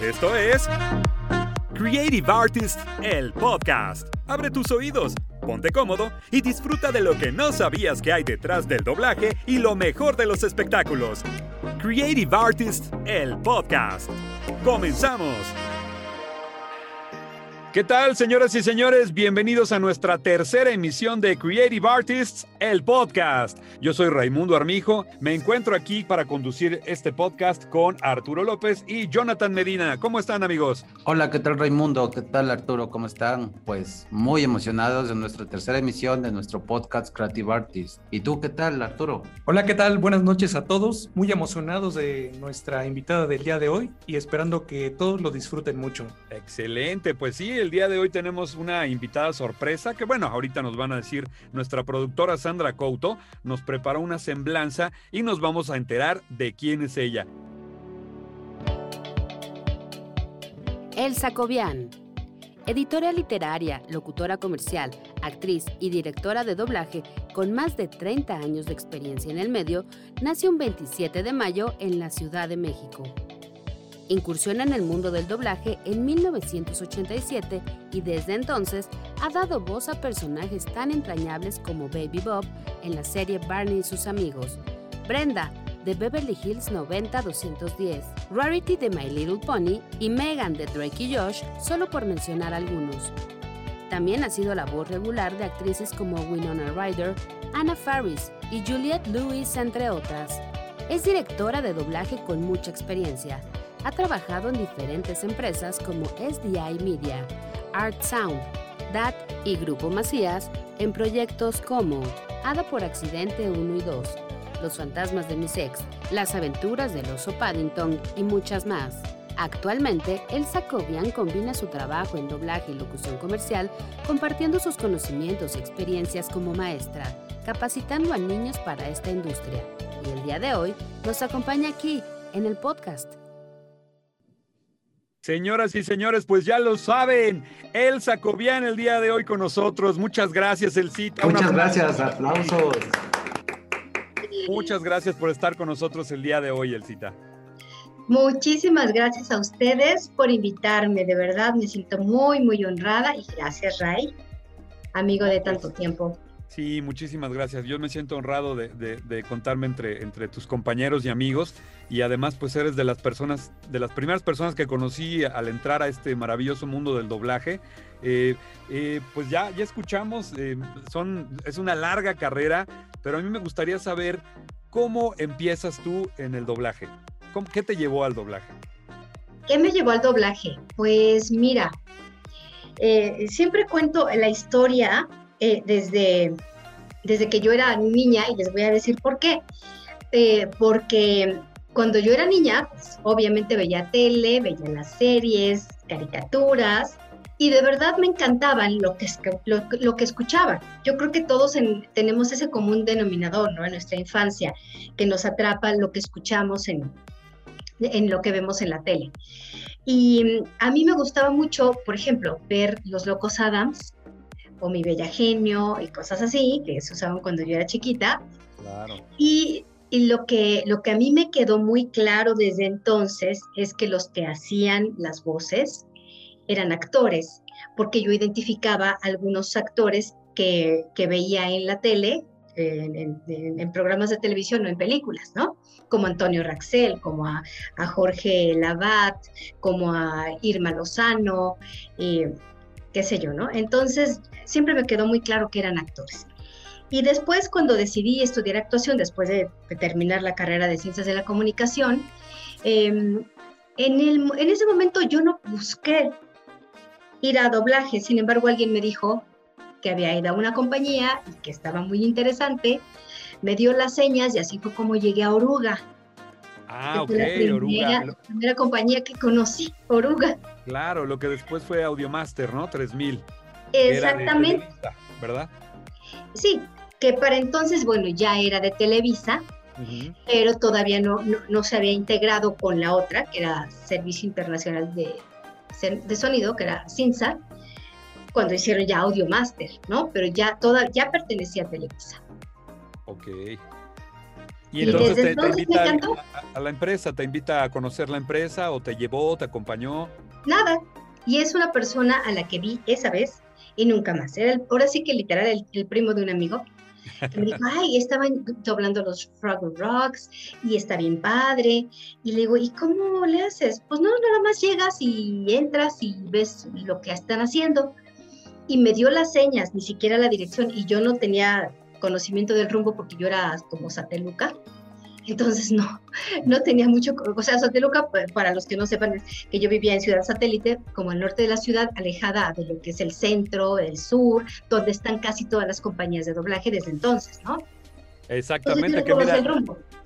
Esto es Creative Artist, el podcast. Abre tus oídos, ponte cómodo y disfruta de lo que no sabías que hay detrás del doblaje y lo mejor de los espectáculos. Creative Artist, el podcast. Comenzamos. ¿Qué tal, señoras y señores? Bienvenidos a nuestra tercera emisión de Creative Artists, el podcast. Yo soy Raimundo Armijo. Me encuentro aquí para conducir este podcast con Arturo López y Jonathan Medina. ¿Cómo están, amigos? Hola, ¿qué tal, Raimundo? ¿Qué tal, Arturo? ¿Cómo están? Pues muy emocionados de nuestra tercera emisión de nuestro podcast Creative Artists. ¿Y tú qué tal, Arturo? Hola, ¿qué tal? Buenas noches a todos. Muy emocionados de nuestra invitada del día de hoy y esperando que todos lo disfruten mucho. Excelente, pues sí, el día de hoy tenemos una invitada sorpresa que bueno, ahorita nos van a decir nuestra productora Sandra Couto, nos preparó una semblanza y nos vamos a enterar de quién es ella. Elsa Cobian, editora literaria, locutora comercial, actriz y directora de doblaje con más de 30 años de experiencia en el medio, nació un 27 de mayo en la Ciudad de México. Incursiona en el mundo del doblaje en 1987 y desde entonces ha dado voz a personajes tan entrañables como Baby Bob en la serie Barney y sus amigos, Brenda de Beverly Hills 90-210, Rarity de My Little Pony y Megan de Drake y Josh, solo por mencionar algunos. También ha sido la voz regular de actrices como Winona Ryder, Anna Faris y Juliette Lewis, entre otras. Es directora de doblaje con mucha experiencia ha trabajado en diferentes empresas como SDI Media, Art Sound, DAT y Grupo Macías en proyectos como Hada por Accidente 1 y 2, Los Fantasmas de Mis Ex, Las Aventuras del Oso Paddington y muchas más. Actualmente, Elsa Cobian combina su trabajo en doblaje y locución comercial compartiendo sus conocimientos y experiencias como maestra, capacitando a niños para esta industria. Y el día de hoy nos acompaña aquí, en el podcast. Señoras y señores, pues ya lo saben, Elsa Cobian el día de hoy con nosotros. Muchas gracias, Elsita. Muchas gracias, aplausos. Muchas gracias por estar con nosotros el día de hoy, Elsita. Muchísimas gracias a ustedes por invitarme, de verdad me siento muy, muy honrada y gracias, Ray, amigo de tanto tiempo. Sí, muchísimas gracias. Yo me siento honrado de, contarme entre, entre tus compañeros y amigos y además pues eres de las personas, de las primeras personas que conocí al entrar a este maravilloso mundo del doblaje. Eh, eh, pues ya, ya escuchamos, eh, son, es una larga carrera, pero a mí me gustaría saber cómo empiezas tú en el doblaje. ¿Qué te llevó al doblaje? ¿Qué me llevó al doblaje? Pues mira, siempre cuento la historia desde, desde que yo era niña y les voy a decir por qué. Porque cuando yo era niña, pues, obviamente veía tele, veía las series, caricaturas, y de verdad me encantaban lo que, lo, que escuchaba. Yo creo que todos tenemos ese común denominador, ¿no? En nuestra infancia, que nos atrapa lo que escuchamos en, en lo que vemos en la tele. Y a mí me gustaba mucho, por ejemplo, ver Los Locos Adams, o Mi Bella Genio y cosas así, que se usaban cuando yo era chiquita. Claro. Y, y, lo, que, lo que a mí me quedó muy claro desde entonces es que los que hacían las voces eran actores, porque yo identificaba algunos actores que, que veía en la tele, en, programas de televisión o en películas, ¿no? Como Antonio Raxel, como a, a Jorge Lavat, como a Irma Lozano, eh, qué sé yo, ¿no? Entonces, siempre me quedó muy claro que eran actores. Y después, cuando decidí estudiar actuación, después de, terminar la carrera de Ciencias de la Comunicación, em, en, el, en ese momento yo no busqué ir a doblaje, sin embargo alguien me dijo que había ido a una compañía y que estaba muy interesante, me dio las señas y así fue como llegué a Oruga. Ah, ok, la Oruga. La primera compañía que conocí, Oruga. Claro, lo que después fue Audiomaster, ¿no? 3000. Exactamente. ¿Verdad? Sí, que para entonces, bueno, ya era de Televisa, pero todavía no, no, se había integrado con la otra, que era Servicio Internacional de, de Sonido, que era CINSA, cuando hicieron ya Audiomaster, ¿no? Pero ya, toda, ya pertenecía a Televisa. Ok. Y Y entonces desde te, entonces invita a- encantó. a, a la empresa, te invita a conocer la empresa o te llevó, te acompañó. Nada. Y es una persona a la que vi esa vez y nunca más. Era el- ahora sí que literal el, el primo de un amigo que me dijo, ay, estaban doblando los Froggle Rocks y está bien padre. Y le digo, ¿y cómo le haces? Pues no, nada más llegas y entras y ves lo que están haciendo. Y me dio las señas, ni siquiera la dirección, y yo no tenía conocimiento del rumbo porque yo era como sateluca. Entonces no, no tenía mucho, o sea, Sateluca, pa- para los que no sepan, es que yo vivía en Ciudad Satélite, como al norte de la ciudad, alejada de lo que es el centro, el sur, donde están casi todas las compañías de doblaje desde entonces, ¿no? Exactamente, que mira,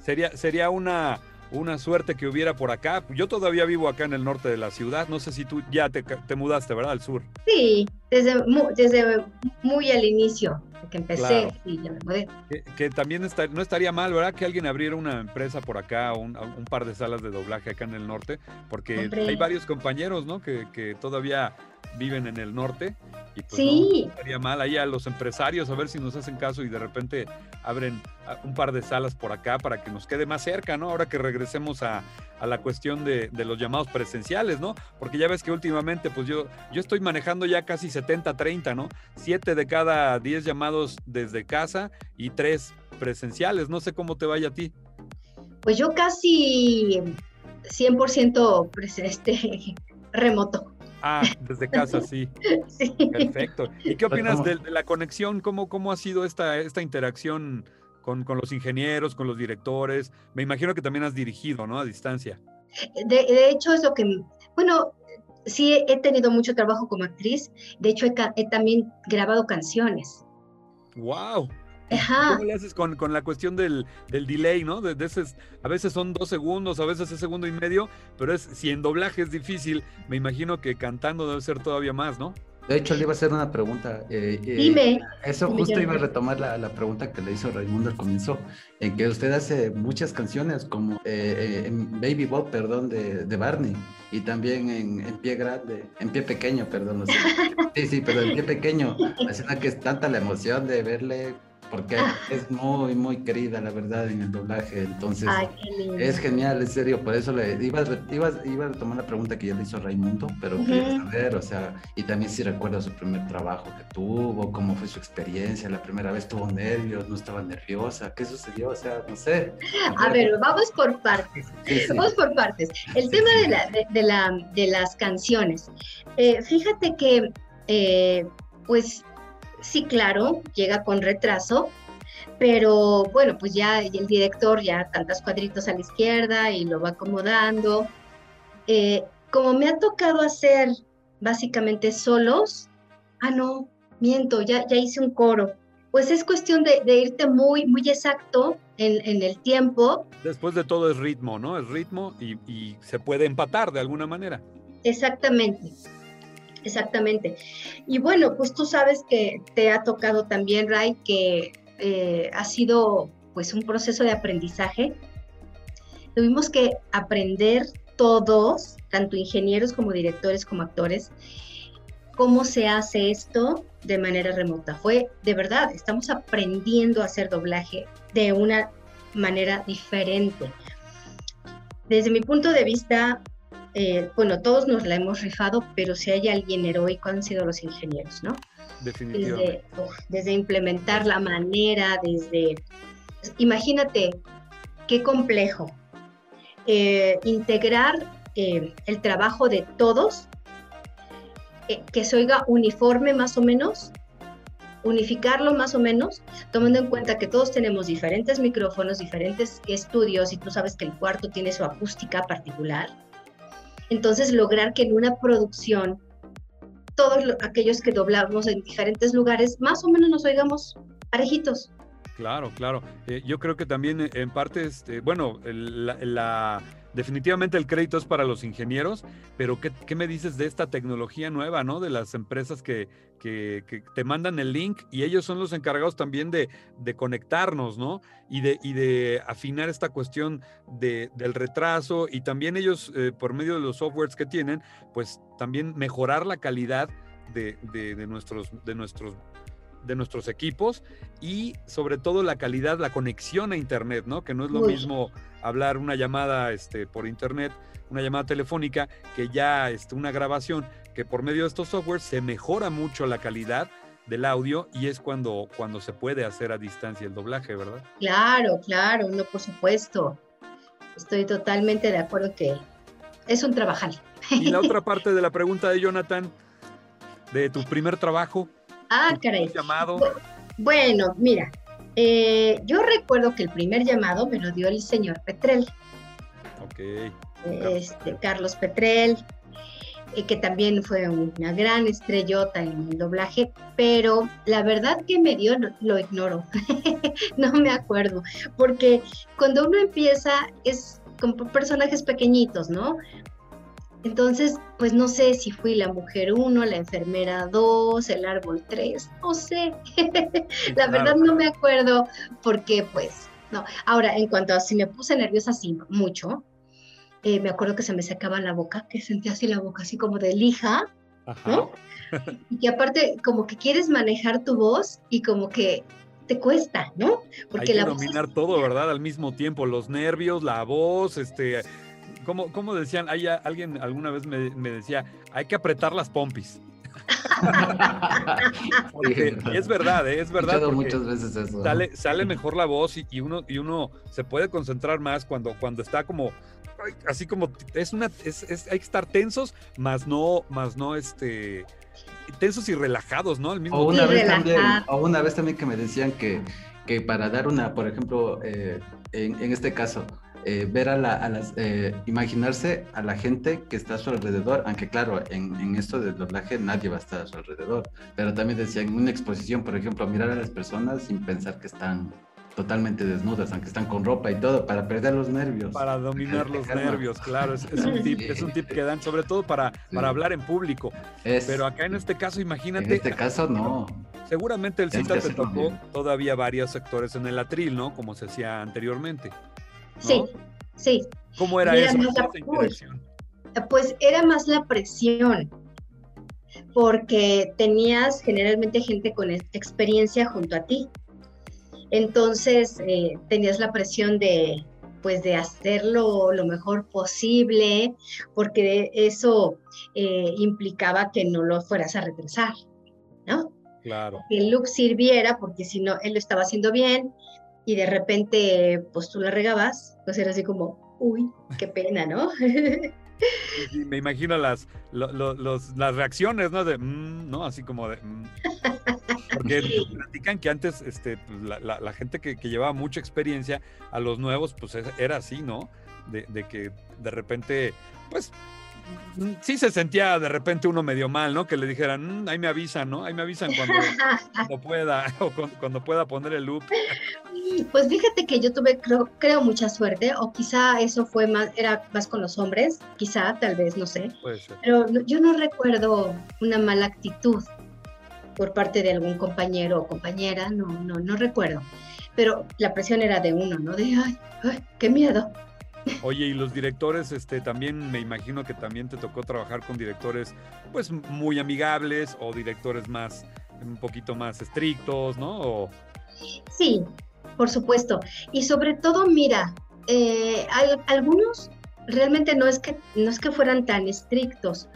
sería, sería una, una suerte que hubiera por acá. Yo todavía vivo acá en el norte de la ciudad. No sé si tú ya te, te mudaste, ¿verdad? Al sur. Sí, desde, mu- desde muy al inicio, que empecé, Claro. sí, ya me mudé. Que, que también está- no estaría mal, ¿verdad? Que alguien abriera una empresa por acá, un, un par de salas de doblaje acá en el norte, porque Hombre. hay varios compañeros, ¿no? Que, que todavía viven en el norte y pues Sí. no estaría mal ahí a los empresarios a ver si nos hacen caso y de repente abren ah, un par de salas por acá para que nos quede más cerca, ¿no? Ahora que regresemos a, a la cuestión de, de los llamados presenciales, ¿no? Porque ya ves que últimamente, pues yo, yo estoy manejando ya casi 70-30, ¿no? Siete de cada 10 llamados desde casa y tres presenciales. No sé cómo te vaya a ti. Pues yo casi 100% pues, este, remoto. Ah, desde casa, sí. Sí. Perfecto. ¿Y qué opinas de, de la conexión? ¿Cómo, ¿Cómo ha sido esta, esta interacción con, con los ingenieros, con los directores? Me imagino que también has dirigido, ¿no? A distancia. De, de hecho, es lo que, bueno, sí he tenido mucho trabajo como actriz. De hecho, he, he también grabado canciones. ¡Wow! Ajá. ¿Cómo le haces con, con la cuestión del, del delay, no? De, de esos- a veces son dos segundos, a veces es segundo y medio, pero es si en doblaje es difícil, me imagino que cantando debe ser todavía más, ¿no? De hecho, le iba a hacer una pregunta. eh, eh, Dime. Eso dime, justo iba a retomar la, la pregunta que le hizo Raimundo al comienzo, en que usted hace muchas canciones como eh, eh, en Baby Bob, perdón, de, de Barney, y también en, en Pie Grande, en Pie Pequeño, perdón. o sea, sí, sí, pero en Pie Pequeño, haciendo que es tanta la emoción de verle, porque es muy, muy querida, la verdad, en el doblaje, entonces... Ay. Es genial, en serio, por eso le iba, iba, iba a tomar la pregunta que ya le hizo Raimundo, pero quería Ujú. saber, o sea, y también si recuerda su primer trabajo que tuvo, cómo fue su experiencia, la primera vez tuvo nervios, no estaba nerviosa, qué sucedió, o sea, no sé. A ver, vamos por partes. Sí, sí. Vamos por partes. El Sí, tema de, la, de, de la, de las canciones. Eh, fíjate que, eh, pues, sí, claro, llega con retraso, pero bueno, pues ya el director ya tantos cuadritos a la izquierda y lo va acomodando. Eh, como me ha tocado hacer básicamente solos, ah, no, miento, ya, ya hice un coro. Pues es cuestión de, de irte muy, muy exacto en, en el tiempo Después de todo es ritmo, ¿no? Es ritmo y, y se puede empatar de alguna manera. Exactamente, exactamente. Y bueno, pues tú sabes que te ha tocado también, Ray, que eh, ha sido pues un proceso de aprendizaje. Tuvimos que aprender todos, tanto ingenieros como directores como actores, cómo se hace esto de manera remota. Fue de verdad, estamos aprendiendo a hacer doblaje de una manera diferente. Desde mi punto de vista, eh, bueno, todos nos la hemos rifado, pero si hay alguien heroico han sido los ingenieros, ¿no? Definitivamente. Desde, implementar la manera, desde... Imagínate qué complejo. Eh, integrar eh, el trabajo de todos, que se oiga uniforme más o menos, unificarlo más o menos, tomando en cuenta que todos tenemos diferentes micrófonos, diferentes estudios y tú sabes que el cuarto tiene su acústica particular. Entonces, lograr que en una producción todos lo- aquellos que doblamos en diferentes lugares más o menos nos oigamos parejitos. Claro, claro. Eh, yo creo que también eh, en parte, este, bueno, la- definitivamente el crédito es para los ingenieros, pero ¿qué, qué me dices de esta tecnología nueva, ¿no? De las empresas que, que- que te mandan el link y ellos son los encargados también de, de conectarnos, ¿no? Y de, y de afinar esta cuestión de- del retraso y también ellos, eh, por medio de los softwares que tienen, pues también mejorar la calidad de, de- nuestros, de nuestros de nuestros equipos y sobre todo la calidad, la conexión a internet, ¿no? Que no es lo Uy. mismo hablar una llamada este, por internet, una llamada telefónica, que ya este, una grabación, que por medio de estos softwares se mejora mucho la calidad del audio y es cuando, cuando se puede hacer a distancia el doblaje, ¿verdad? Claro, claro, no, por supuesto. Estoy totalmente de acuerdo que es un trabajar. Y la otra parte de la pregunta de Jonathan, de tu primer trabajo, Ah, caray. llamado, Bueno, mira, eh, yo recuerdo que el primer llamado me lo dio el señor Petrel, ok, este, Carlos Petrel, eh, que también fue una gran estrellota en el doblaje, pero la verdad que me dio lo, lo ignoro, no me acuerdo, porque cuando uno empieza es con personajes pequeñitos, ¿no? Entonces, pues no sé si fui la mujer 1, la enfermera 2, el árbol 3, no sé. la verdad no me acuerdo porque pues no. Ahora, en cuanto a si me puse nerviosa así mucho, eh, me acuerdo que se me secaba la boca, que sentía así la boca así como de lija, Ajá. ¿no? y que aparte como que quieres manejar tu voz y como que te cuesta, ¿no? Hay que la voz es- dominar todo, ¿verdad? Al mismo tiempo, los nervios, la voz, este, ¿cómo, cómo decían? Hay alguien alguna vez me, me decía, hay que apretar las pompis. Es verdad, ¿eh? es He verdad. muchas veces eso. Sale, sale mejor la voz y, y uno, y uno se puede concentrar más cuando, cuando está como, así como, es una, es, es- hay que estar tensos, más no, más no, este, tensos y relajados, ¿no? Al mismo O una, vez también, relajado. o una vez también que me decían que, que para dar una, por ejemplo, eh, en, en este caso, eh, ver a, la, a las, eh, imaginarse a la gente que está a su alrededor, aunque claro, en, en esto del doblaje nadie va a estar a su alrededor, pero también decían en una exposición, por ejemplo, mirar a las personas sin pensar que están totalmente desnudas, aunque están con ropa y todo, para perder los nervios. Para dominar los nervios, claro, es, es un tip, es un tip que dan, sobre todo para, Sí. para hablar en público. Es- Pero acá en este caso, en imagínate, este caso no. seguramente el cita te tocó todavía varios sectores en el atril, ¿no? Como se hacía anteriormente. Sí, sí. ¿Cómo era Mira, eso? uy. Pues era más la presión, porque tenías generalmente gente con ex- experiencia junto a ti. Entonces eh, tenías la presión de, pues, de hacerlo lo mejor posible, porque eso eh, implicaba que no lo fueras a retrasar, ¿no? Claro. Que el look sirviera, porque si no, él lo estaba haciendo bien y de repente, pues tú la regabas, pues era así como, uy, qué pena, ¿no? Sí, sí, me imagino las, lo- lo- los- las reacciones, ¿no? De, "Mm", ¿no? Así como de... "Mm". Porque platican que antes este, pues, la, la- la gente que, que llevaba mucha experiencia a los nuevos, pues es- era así, ¿no? De, de que de repente, pues sí se sentía de repente uno medio mal, ¿no? Que le dijeran, "Mm, ahí me avisan, ¿no? Ahí me avisan cuando, cuando pueda, o cu- cuando, pueda poner el loop. Pues fíjate que yo tuve, creo, creo, mucha suerte, o quizá eso fue más, era más con los hombres, quizá, tal vez, no sé, Puede ser. pero yo no recuerdo una mala actitud por parte de algún compañero o compañera, no, no, no recuerdo. Pero la presión era de uno, ¿no? De, ay, ay, qué miedo. Oye, y los directores, este, también me imagino que también te tocó trabajar con directores, pues, muy amigables o directores más, un poquito más estrictos, ¿no? Sí, por supuesto. Y sobre todo, mira, eh, al- algunos realmente no es que no es que fueran tan estrictos,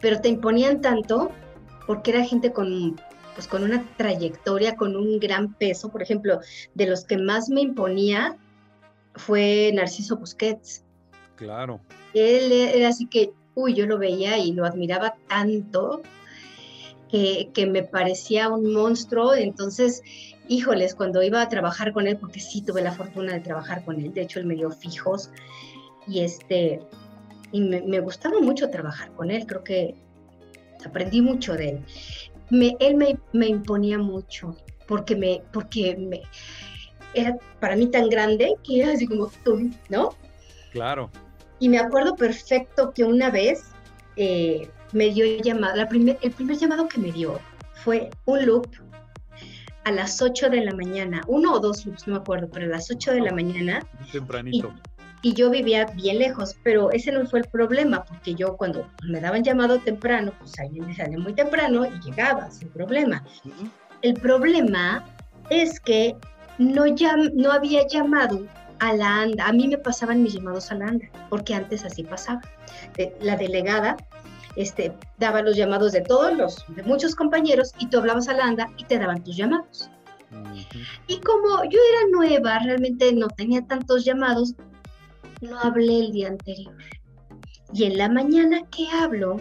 pero te imponían tanto porque era gente con pues con una trayectoria, con un gran peso. Por ejemplo, de los que más me imponía fue Narciso Busquets. claro. Él era así que, uy, yo lo veía y lo admiraba tanto que, que me parecía un monstruo. Entonces, híjoles, cuando iba a trabajar con él, porque sí tuve la fortuna de trabajar con él, de hecho él me dio fijos y este, y me, me gustaba mucho trabajar con él, creo que aprendí mucho de él. Me, él me, me imponía mucho, porque me, porque me, era para mí tan grande que era así como, uy, ¿no? Claro. Y me acuerdo perfecto que una vez eh, me dio llamada, la primer, el primer llamado que me dio fue un loop a las 8 de la mañana, uno o dos loops, no me acuerdo, pero a las 8 de la mañana, Muy tempranito. y yo vivía bien lejos, pero ese no fue el problema, porque yo cuando me daban llamado temprano, pues alguien me salía muy temprano y llegaba sin problema. Ujú. El problema es que no, no había llamado a la ANDA. A mí me pasaban mis llamados a la ANDA, porque antes así pasaba. la delegada este, daba los llamados de todos los, de muchos compañeros, y tú hablabas a la ANDA y te daban tus llamados. Y como yo era nueva, realmente no tenía tantos llamados, no hablé el día anterior. Y en la mañana que hablo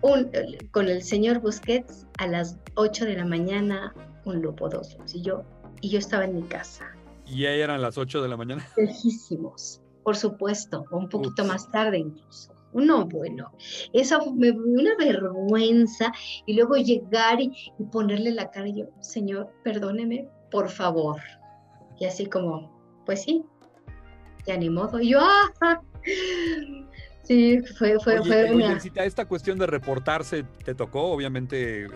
con el señor Busquets, a las 8 de la mañana, un lupo, dos y yo, y yo estaba en mi casa. ¿Y ya eran las 8 de la mañana? Lejísimos, por supuesto, o un poquito más tarde incluso. No, bueno, eso me una vergüenza y luego llegar y, ponerle la cara y yo, señor, perdóneme, por favor. Y así como, pues sí, ya ni modo. Y yo, ¡ah! Sí, fue, fue, fue una... esta cuestión de reportarse te tocó, obviamente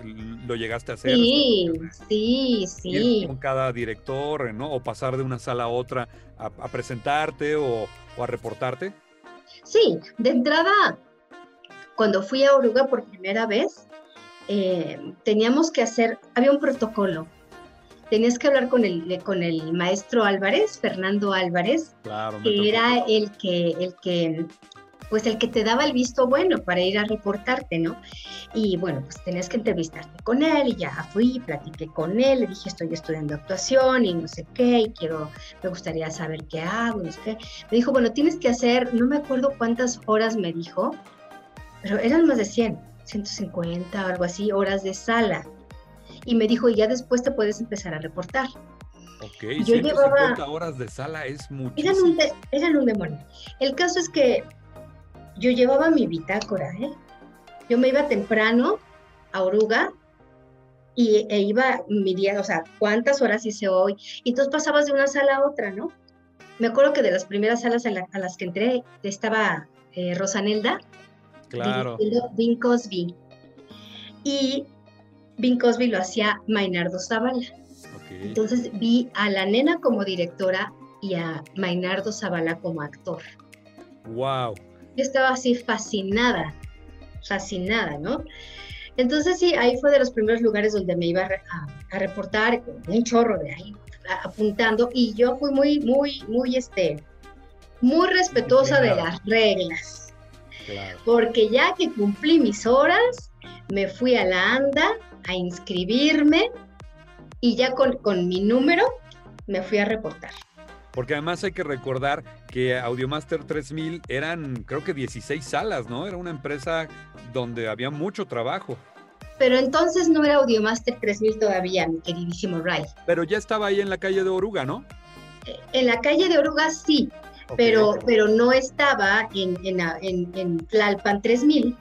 lo llegaste a hacer. Sí, sí, sí. Con cada director, ¿no? O pasar de una sala a otra a, presentarte o, a reportarte. Sí, de entrada, cuando fui a Oruga por primera vez, eh, teníamos que hacer, había un protocolo. Tenías que hablar con el, con el maestro Álvarez, Fernando Álvarez, que era el que, el que pues el que te daba el visto bueno para ir a reportarte, ¿no? Y bueno, pues tenías que entrevistarte con él y ya fui, platiqué con él, le dije estoy estudiando actuación y no sé qué, y quiero, me gustaría saber qué hago, no sé qué. Me dijo, bueno, tienes que hacer, no me acuerdo cuántas horas me dijo, pero eran más de 100, 150 o algo así, horas de sala. Y me dijo, y ya después te puedes empezar a reportar. Ok, yo 150 llevaba, horas de sala es muchísimo. Eran eran un demonio. El caso es que yo llevaba mi bitácora, ¿eh? Yo me iba temprano a Oruga y, e iba midiendo, o sea, cuántas horas hice hoy. Y entonces pasabas de una sala a otra, ¿no? Me acuerdo que de las primeras salas a, las que entré estaba eh, Rosanelda. Claro. Bing Cosby. Y Bing Cosby lo hacía Mainardo Zavala. Entonces vi a la nena como directora y a Mainardo Zavala como actor. ¡Wow! Yo estaba así fascinada, fascinada, ¿no? Entonces sí, ahí fue de los primeros lugares donde me iba a, reportar, un chorro de ahí apuntando, y yo fui muy, muy, muy, este, muy respetuosa de las reglas. Porque ya que cumplí mis horas, me fui a la ANDA a inscribirme y ya con, con mi número me fui a reportar. Porque además hay que recordar que Audiomaster 3000 eran creo que 16 salas, ¿no? Era una empresa donde había mucho trabajo. Pero entonces no era Audiomaster 3000 todavía, mi queridísimo Ray. Pero ya estaba ahí en la calle de Oruga, ¿no? Eh, en la calle de Oruga sí, pero, pero no estaba en, en, en, en Tlalpan 3000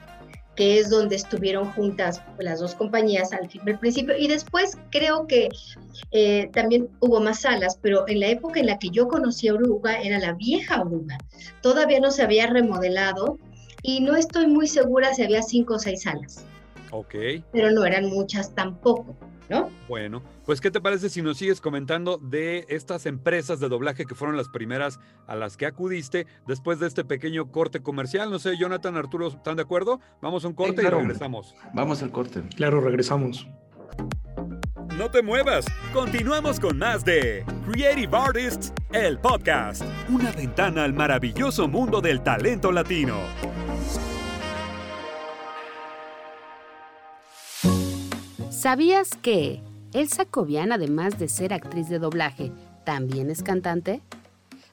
que es donde estuvieron juntas las dos compañías al, principio. Y después creo que eh, también hubo más salas, pero en la época en la que yo conocí a Oruga era la vieja Oruga. Todavía no se había remodelado y no estoy muy segura si había cinco o seis salas. Ok. Pero no eran muchas tampoco. ¿no? Bueno, pues ¿qué te parece si nos sigues comentando de estas empresas de doblaje que fueron las primeras a las que acudiste después de este pequeño corte comercial? No sé, Jonathan, Arturo, ¿están de acuerdo? Vamos a un corte y regresamos. Vamos al corte. Claro, regresamos. No te muevas, continuamos con más de Creative Artists, el podcast, una ventana al maravilloso mundo del talento latino. ¿Sabías que Elsa Cobian, además de ser actriz de doblaje, también es cantante?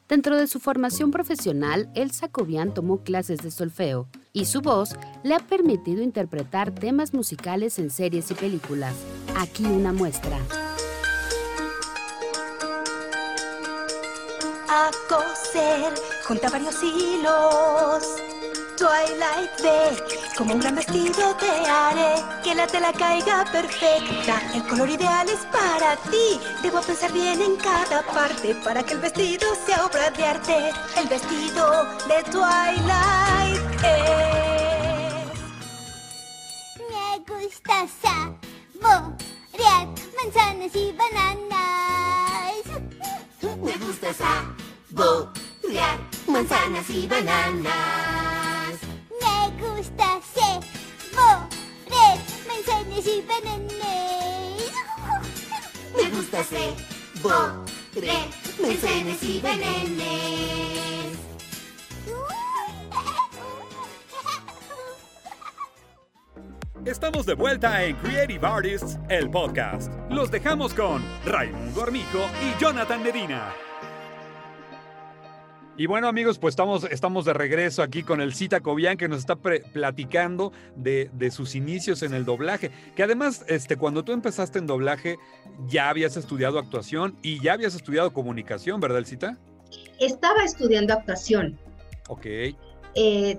Dentro de su formación profesional, Elsa Cobian tomó clases de solfeo y su voz le ha permitido interpretar temas musicales en series y películas. Aquí una muestra. A coser, junta varios hilos Twilight ve como un gran vestido te haré que la tela caiga perfecta. El color ideal es para ti. Debo pensar bien en cada parte para que el vestido sea obra de arte. El vestido de Twilight es. Me gusta saborear manzanas y bananas. Me gusta saborear manzanas y bananas gusta se manzanas y bananas. gusta saborear manzanas y bananas. Estamos de vuelta en Creative Artists, el podcast. Los dejamos con Raimundo Armijo y Jonathan Medina. Y bueno amigos, pues estamos, estamos de regreso aquí con el Cita Cobian que nos está platicando de, de sus inicios en el doblaje. Que además, este, cuando tú empezaste en doblaje, ya habías estudiado actuación y ya habías estudiado comunicación, ¿verdad, el Cita? Estaba estudiando actuación. Ok. Eh,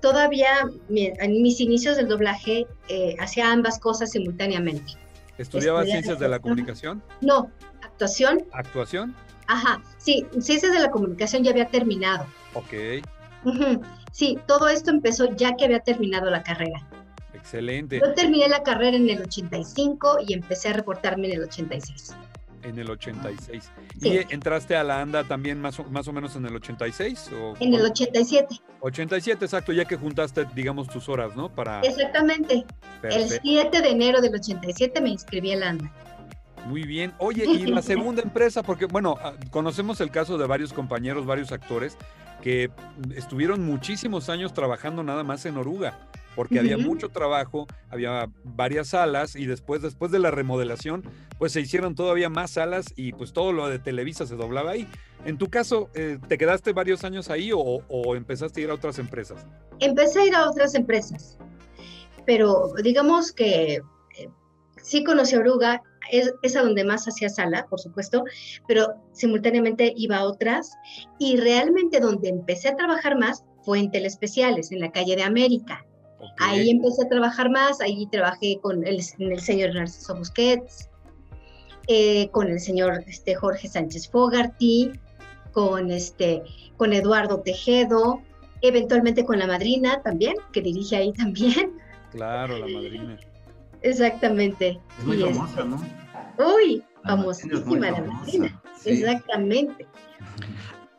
todavía en mis inicios del doblaje eh, hacía ambas cosas simultáneamente. ¿Estudiabas Estudié ciencias de la comunicación? No, actuación, ¿Actuación? Ajá, sí, ciencias de la comunicación ya había terminado. Ok. Ujú, Sí, todo esto empezó ya que había terminado la carrera. Excelente. Yo terminé la carrera en el 85 y empecé a reportarme en el 86. En el 86. Sí. ¿Y entraste a la ANDA también más o, más o menos en el 86? O, En el o- 87, 87, exacto, ya que juntaste, digamos, tus horas, ¿no? Para... exactamente. El Perfecto. 7 de enero del 87 me inscribí en la ANDA. Muy bien. Oye, y la segunda empresa, porque, bueno, ah, conocemos el caso de varios compañeros, varios actores que estuvieron muchísimos años trabajando nada más en Oruga, porque había mucho trabajo, había varias salas y después, después de la remodelación, pues se hicieron todavía más salas y pues todo lo de Televisa se doblaba ahí. En tu caso, eh, ¿te quedaste varios años ahí o, o empezaste a ir a otras empresas? Empecé a ir a otras empresas, pero digamos que eh, sí conocí a Oruga, es, es a donde más hacía sala, por supuesto, pero simultáneamente iba a otras y realmente donde empecé a trabajar más fue en telespeciales, en la calle de América. Ahí empecé a trabajar más, ahí trabajé con el, el señor Narciso Busquets, eh, con el señor este, Jorge Sánchez Fogarty, con, este, con Eduardo Tejedo, eventualmente con la madrina también, que dirige ahí también. Claro, la madrina. Exactamente. Es muy Y es- famosa, ¿no? Uy, La famosísima la sí. Exactamente.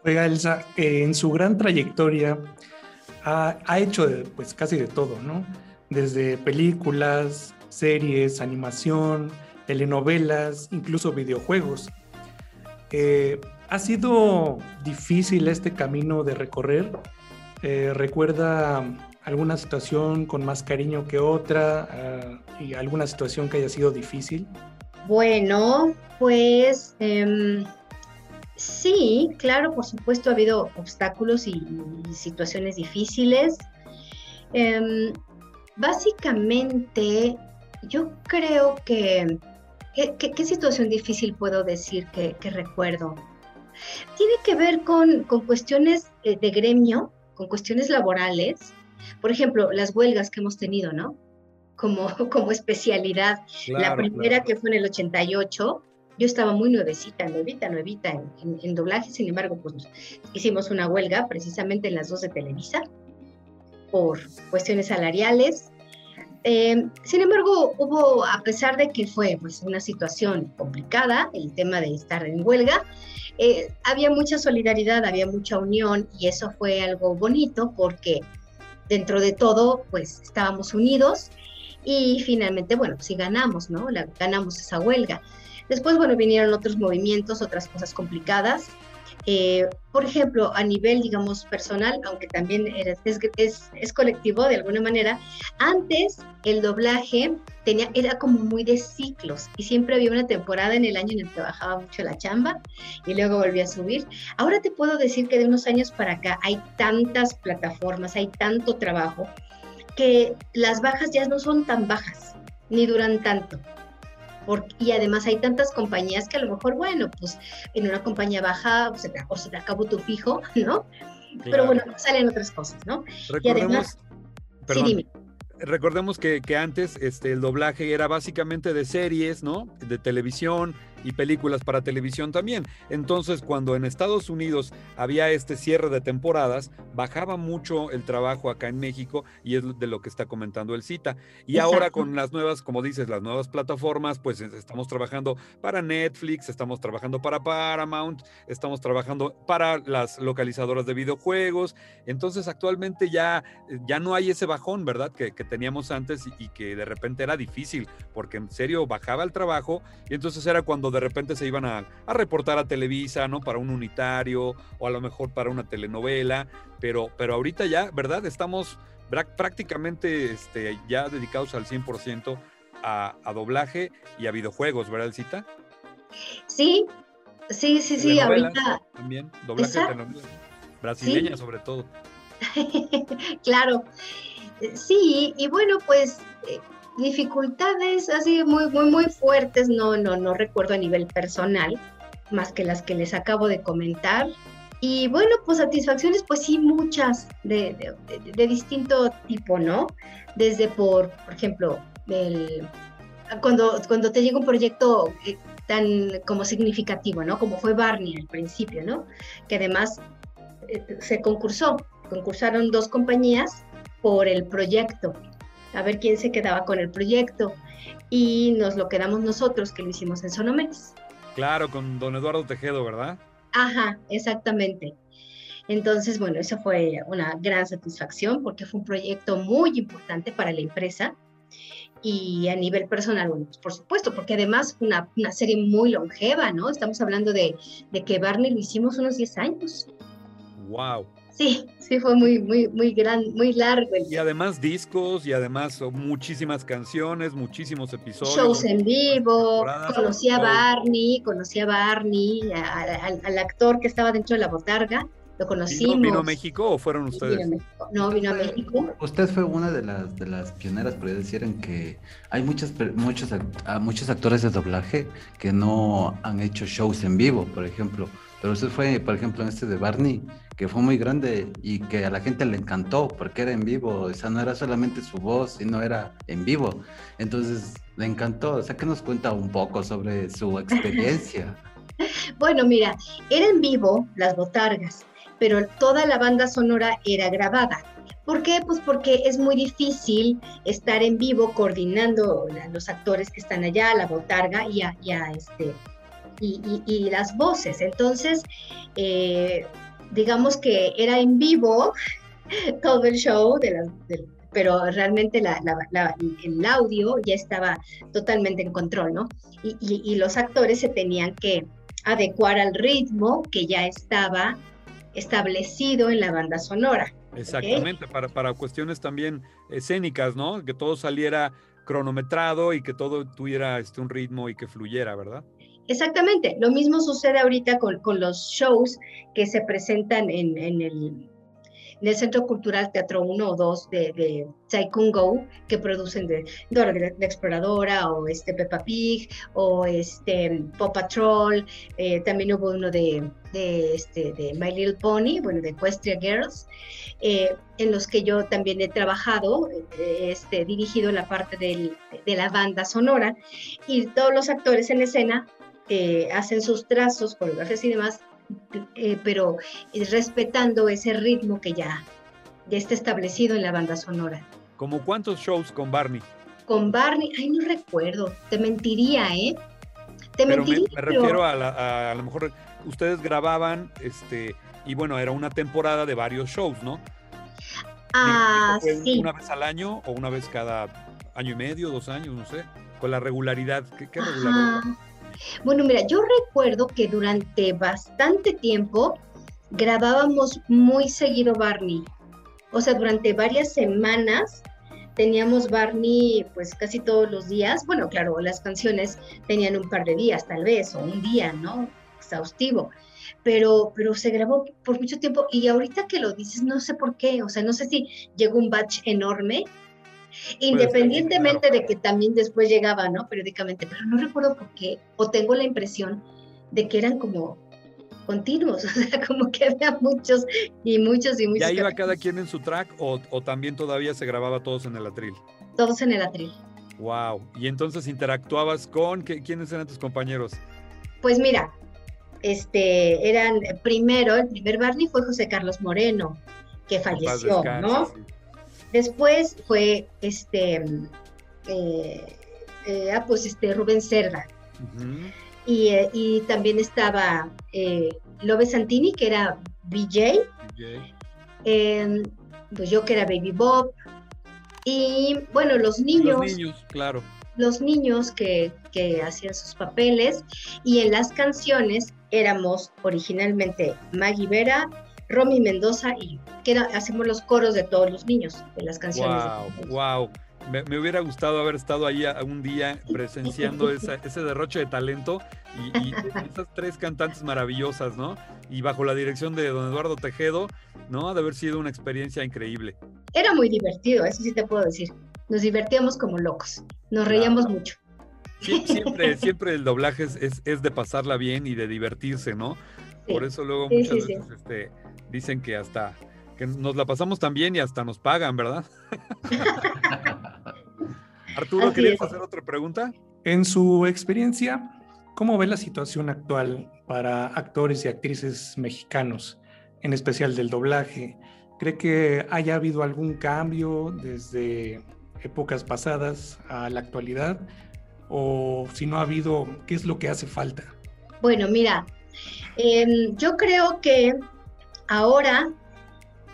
Oiga, Elsa, eh, en su gran trayectoria ha, ha hecho de, pues casi de todo, ¿no? Desde películas, series, animación, telenovelas, incluso videojuegos. Eh, ¿Ha sido difícil este camino de recorrer? Eh, ¿Recuerda alguna situación con más cariño que otra ah, y alguna situación que haya sido difícil? Bueno, pues em, sí, claro, por supuesto ha habido obstáculos y, situaciones difíciles. Em, básicamente, yo creo que, ¿qué, qué- qué situación difícil puedo decir que, que recuerdo? Tiene que ver con, con cuestiones eh, de gremio, con cuestiones laborales. Por ejemplo, las huelgas que hemos tenido, ¿no? Como, como especialidad. La Claro, primera claro. que fue en el 88, yo estaba muy nuevecita, nuevita, nuevita en, en- en doblaje, sin embargo, pues hicimos una huelga precisamente en las dos de Televisa por cuestiones salariales. Eh, sin embargo, hubo, a pesar de que fue pues, una situación complicada, el tema de estar en huelga, eh, había mucha solidaridad, había mucha unión y eso fue algo bonito porque dentro de todo, pues estábamos unidos y finalmente, bueno, sí ganamos, ¿no? La- ganamos esa huelga. Después, bueno, vinieron otros movimientos, otras cosas complicadas. Eh, por ejemplo, a nivel, digamos, personal, aunque también es, colectivo de alguna manera, antes el doblaje era como muy de ciclos y siempre había una temporada en el año en el que bajaba mucho la chamba y luego volvía a subir. Ahora te puedo decir que de unos años para acá hay tantas plataformas, hay tanto trabajo, que las bajas ya no son tan bajas, ni duran tanto. Por- y además hay tantas compañías que a lo mejor, bueno, pues en una compañía baja o se te, o se te acabó tu fijo, ¿no? Pero bueno, salen otras cosas, ¿no? Y además, perdón, sí, dime. recordemos que, que antes este, el doblaje era básicamente de series, ¿no? De televisión y películas para televisión también. Entonces, cuando en Estados Unidos había este cierre de temporadas, bajaba mucho el trabajo acá en México y es de lo que está comentando el Cita. Y ahora con las nuevas, como dices, las nuevas plataformas, pues es- estamos trabajando para Netflix, estamos trabajando para Paramount, estamos trabajando para las localizadoras de videojuegos. Entonces, actualmente ya, ya no hay ese bajón, ¿verdad? Que, que teníamos antes y, y que de repente era difícil, porque en serio bajaba el trabajo y entonces era cuando de repente se iban a, a, reportar a Televisa, ¿no? Para un unitario o a lo mejor para una telenovela, pero, pero ahorita ya, ¿verdad? Estamos prácticamente este, ya dedicados al 100% a, a doblaje y a videojuegos, ¿verdad, Cita? Sí, sí, sí, sí, ahorita. También, doblaje brasileña ¿Sí? sobre todo. claro, sí, y bueno, pues eh, dificultades así muy, muy, muy fuertes, no, no, no recuerdo a nivel personal, más que las que les acabo de comentar. Y bueno, pues satisfacciones, pues sí, muchas de, de, de distinto tipo, ¿no? Desde por, por ejemplo, el, cuando, cuando te llega un proyecto eh, tan como significativo, ¿no? Como fue Barney al principio, ¿no? Que además eh, se concursó, concursaron dos compañías por el proyecto, a ver quién se quedaba con el proyecto y nos lo quedamos nosotros que lo hicimos en Sonomex. Claro, con don Eduardo Tejedo, ¿verdad? Ajá, exactamente. Entonces, bueno, eso fue una gran satisfacción porque fue un proyecto muy importante para la empresa y a nivel personal, bueno, pues por supuesto, porque además una, una serie muy longeva, ¿no? Estamos hablando de, de que Barney lo hicimos unos 10 años. ¡Wow! Sí, sí, fue muy, muy, muy gran, muy largo. Y además discos, y además muchísimas canciones, muchísimos episodios. Shows en vivo, conocí a Barney, conocí a Barney, al, al actor que estaba dentro de la botarga, lo conocimos. ¿Vino, a México o fueron ustedes? Vino no, vino a México. Usted fue una de las, de las pioneras, podría decir, en que hay muchas, muchos, muchos actores de doblaje que no han hecho shows en vivo, por ejemplo. Pero usted fue, por ejemplo, en este de Barney, que fue muy grande y que a la gente le encantó porque era en vivo, o sea, no era solamente su voz, sino era en vivo. Entonces, le encantó. O sea, que nos cuenta un poco sobre su experiencia. bueno, mira, era en vivo las botargas, pero toda la banda sonora era grabada. ¿Por qué? Pues porque es muy difícil estar en vivo coordinando los actores que están allá, la botarga y a, este, y, y, las voces. Entonces, eh, digamos que era en vivo todo el show, de la, de, pero realmente la, la, el audio ya estaba totalmente en control, ¿no? Y, los actores se tenían que adecuar al ritmo que ya estaba establecido en la banda sonora. Exactamente, para, para cuestiones también escénicas, ¿no? Que todo saliera cronometrado y que todo tuviera este, un ritmo y que fluyera, ¿verdad? Exactamente, lo mismo sucede ahorita con, con los shows que se presentan en, en, el, en, el, Centro Cultural Teatro 1 o 2 de, de Tycoon Go, que producen de Dora de la Exploradora o este Peppa Pig o este Paw Patrol, eh, también hubo uno de, de, este, de My Little Pony, bueno, de Equestria Girls, eh, en los que yo también he trabajado, eh, este, dirigido la parte del, de la banda sonora y todos los actores en escena eh, hacen sus trazos, coreografías y demás, eh, pero respetando ese ritmo que ya, ya está establecido en la banda sonora. ¿Como cuántos shows con Barney? Con Barney, ay, no recuerdo, te mentiría, ¿eh? Te pero mentiría. Me, me pero... refiero a, la, a, a lo mejor ustedes grababan, este, y bueno, era una temporada de varios shows, ¿no? Ah, sí. ¿Una vez al año o una vez cada año y medio, dos años, no sé? Con la regularidad, ¿qué, qué regularidad? Ajá. Bueno, mira, yo recuerdo que durante bastante tiempo grabábamos muy seguido Barney. O sea, durante varias semanas teníamos Barney pues casi todos los días. Bueno, claro, las canciones tenían un par de días tal vez, o un día, ¿no? Exhaustivo. Pero, pero se grabó por mucho tiempo y ahorita que lo dices, no sé por qué, o sea, no sé si llegó un batch enorme Independientemente de que también después llegaba, ¿no? Periódicamente, pero no recuerdo por qué, o tengo la impresión de que eran como continuos, o sea, como que había muchos y muchos y muchos. ¿Ya iba cada quien en su track o, o, también todavía se grababa todos en el atril? Todos en el atril. Wow. Y entonces interactuabas con ¿quiénes eran tus compañeros? Pues mira, este eran primero, el primer Barney fue José Carlos Moreno, que falleció, ¿no? Sí. Después fue este, eh, eh, ah, pues este Rubén Cerda. Uh -huh. y, eh, y, también estaba Lobe Santini, que era BJ. Pues yo que era Baby Bob. Y bueno, los niños. Los niños, claro. Los niños que, que hacían sus papeles y en las canciones éramos originalmente Maggie Vera, Romy Mendoza y que hacemos los coros de todos los niños de las canciones. Wow, wow. Me, hubiera gustado haber estado ahí un día presenciando ese derroche de talento y, esas tres cantantes maravillosas, ¿no? Y bajo la dirección de don Eduardo Tejedo, ¿no? De haber sido una experiencia increíble. Era muy divertido, eso sí te puedo decir. Nos divertíamos como locos, nos reíamos mucho. siempre, siempre el doblaje es, es, de pasarla bien y de divertirse, ¿no? Por eso luego muchas veces este, dicen que hasta que nos la pasamos tan bien y hasta nos pagan, ¿verdad? Arturo, ¿querías hacer otra pregunta? En su experiencia, ¿cómo ve la situación actual para actores y actrices mexicanos, en especial del doblaje? ¿Cree que haya habido algún cambio desde épocas pasadas a la actualidad? ¿O si no ha habido, qué es lo que hace falta? Bueno, mira, em, yo creo que ahora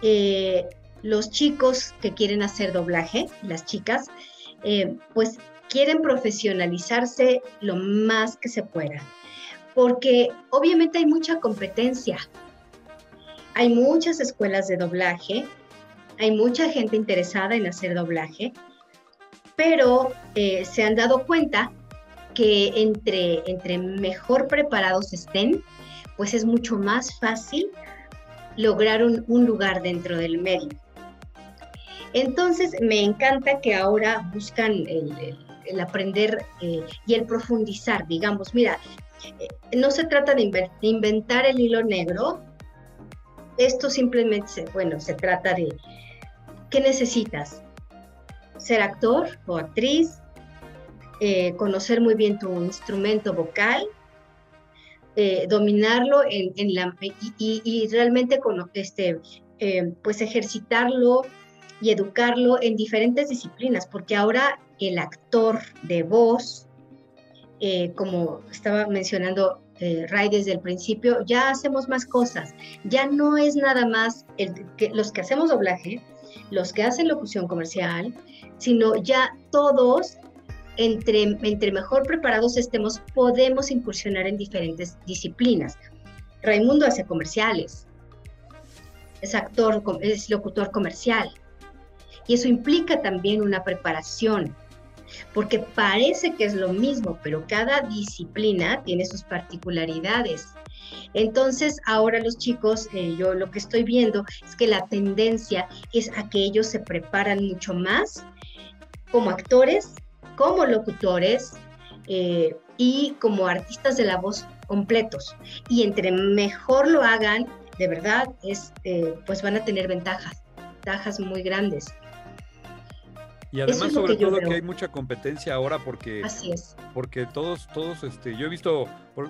eh, los chicos que quieren hacer doblaje, las chicas, eh, pues quieren profesionalizarse lo más que se pueda, porque obviamente hay mucha competencia. Hay muchas escuelas de doblaje, hay mucha gente interesada en hacer doblaje, pero eh, se han dado cuenta que entre, entre mejor preparados estén, pues es mucho más fácil lograr un, lugar dentro del medio. Entonces, me encanta que ahora buscan el, aprender eh, y el profundizar, digamos, mira, eh, no se trata de, inventar el hilo negro, esto simplemente, bueno, se trata de, ¿qué necesitas? Ser actor o actriz, eh, conocer muy bien tu instrumento vocal, eh, dominarlo en, la, y, realmente con, este, eh, pues ejercitarlo y educarlo en diferentes disciplinas, porque ahora el actor de voz, eh, como estaba mencionando Ray desde el principio, ya hacemos más cosas, ya no es nada más el, que, los que hacemos doblaje, los que hacen locución comercial, sino ya todos entre, mejor preparados estemos, podemos incursionar en diferentes disciplinas. Raimundo hace comerciales, es actor, es locutor comercial. Y eso implica también una preparación, porque parece que es lo mismo, pero cada disciplina tiene sus particularidades. Entonces, ahora los chicos, eh, yo lo que estoy viendo es que la tendencia es a que ellos se preparan mucho más como actores como locutores eh, y como artistas de la voz completos. Y entre mejor lo hagan, de verdad, es, eh, pues van a tener ventajas, ventajas muy grandes. Y además, sobre todo, que hay mucha competencia ahora porque. Así es. Porque todos, todos, este, yo he visto,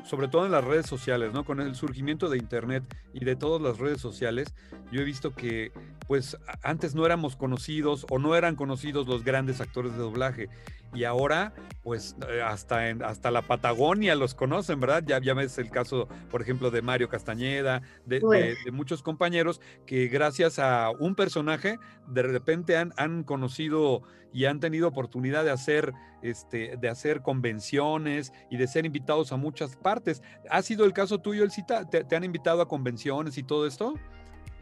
sobre todo en las redes sociales, ¿no? Con el surgimiento de Internet y de todas las redes sociales, yo he visto que, pues, antes no éramos conocidos o no eran conocidos los grandes actores de doblaje. Y ahora, pues, eh, hasta, en, hasta la Patagonia los conocen, ¿verdad? Ya, ya ves el caso, por ejemplo, de Mario Castañeda, de, de muchos compañeros que gracias a un personaje, de repente han, han conocido y han tenido oportunidad de hacer, este, de hacer convenciones y de ser invitados a muchas partes. ¿Ha sido el caso tuyo, Elcita? ¿Te, te han invitado a convenciones y todo esto?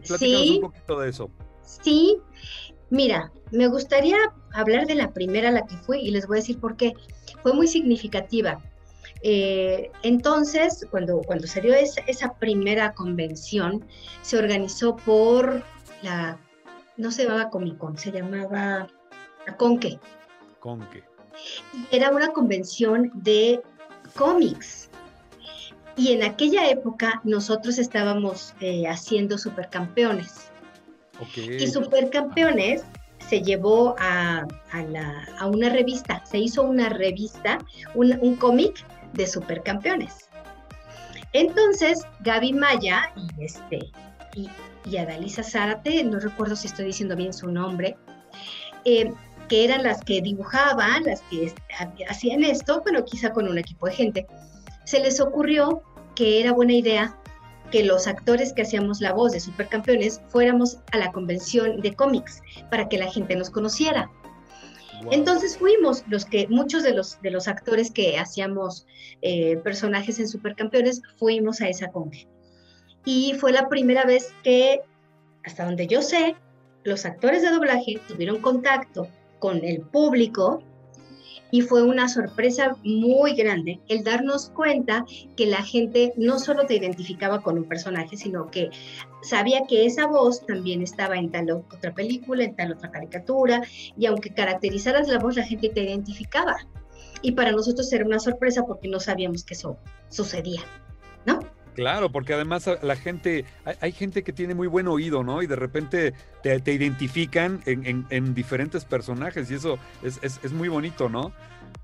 Platícanos sí, un poquito de eso. Sí, mira, me gustaría hablar de la primera a la que fui y les voy a decir por qué. Fue muy significativa. Eh, entonces, cuando, cuando se dio esa, esa, primera convención, se organizó por la, no se llamaba Comic Con, se llamaba Conque. Conque. Era una convención de cómics. Y en aquella época nosotros estábamos eh, haciendo supercampeones. Y supercampeones se llevó a, una revista, se hizo una revista, un, cómic de supercampeones. Entonces, Gaby Maya y, este, y Adalisa Zárate, no recuerdo si estoy diciendo bien su nombre, eh, que eran las que dibujaban, las que hacían esto, pero quizá con un equipo de gente, se les ocurrió que era buena idea que los actores que hacíamos la voz de Supercampeones fuéramos a la convención de cómics para que la gente nos conociera. Entonces fuimos los que, muchos de los, de los actores que hacíamos eh, personajes en Supercampeones, fuimos a esa conge. Y fue la primera vez que, hasta donde yo sé, los actores de doblaje tuvieron contacto con el público y fue una sorpresa muy grande el darnos cuenta que la gente no solo te identificaba con un personaje, sino que sabía que esa voz también estaba en tal otra película, en tal otra caricatura, y aunque caracterizaras la voz, la gente te identificaba. Y para nosotros era una sorpresa porque no sabíamos que eso sucedía, ¿no? Claro, porque además la gente, hay, gente que tiene muy buen oído, ¿no? Y de repente te, identifican en, diferentes personajes y eso es, muy bonito, ¿no?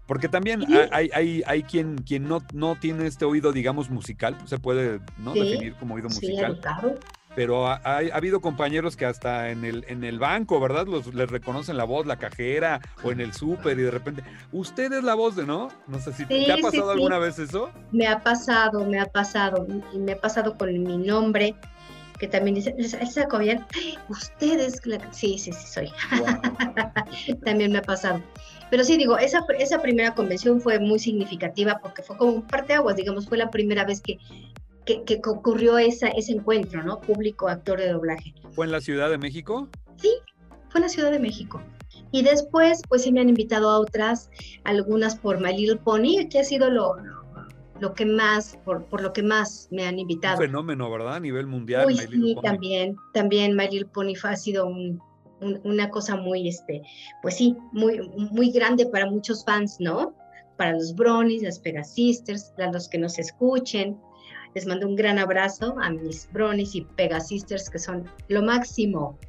Porque también hay, hay, hay, quien, quien no, no tiene este oído, digamos, musical, se puede ¿no? definir como oído musical. claro pero ha, habido compañeros que hasta en el, en el banco, ¿verdad? Los, les reconocen la voz, la cajera o en el súper y de repente, usted es la voz de, ¿no? No sé si te ha pasado alguna vez eso. Me ha pasado, me ha pasado y me ha pasado con mi nombre que también dice, Elsa Cobian, ustedes, sí, sí, sí, soy. también me ha pasado. Pero sí, digo, esa, esa primera convención fue muy significativa porque fue como un parteaguas, digamos, fue la primera vez que que, ocurrió esa, ese encuentro, ¿no? Público-actor de doblaje. ¿Fue en la Ciudad de México? Sí, fue en la Ciudad de México. Y después, pues sí me han invitado a otras, algunas por My Little Pony, que ha sido lo, lo que más, por, por, lo que más me han invitado. Un fenómeno, ¿verdad? A nivel mundial. Uy, sí, también, también My Little Pony ha sido una cosa muy, este, pues sí, muy, muy grande para muchos fans, ¿no? Para los Bronies, las Pegasisters, para los que nos escuchen. Les mando un gran abrazo a mis Bronies y Pegasisters, que son lo máximo.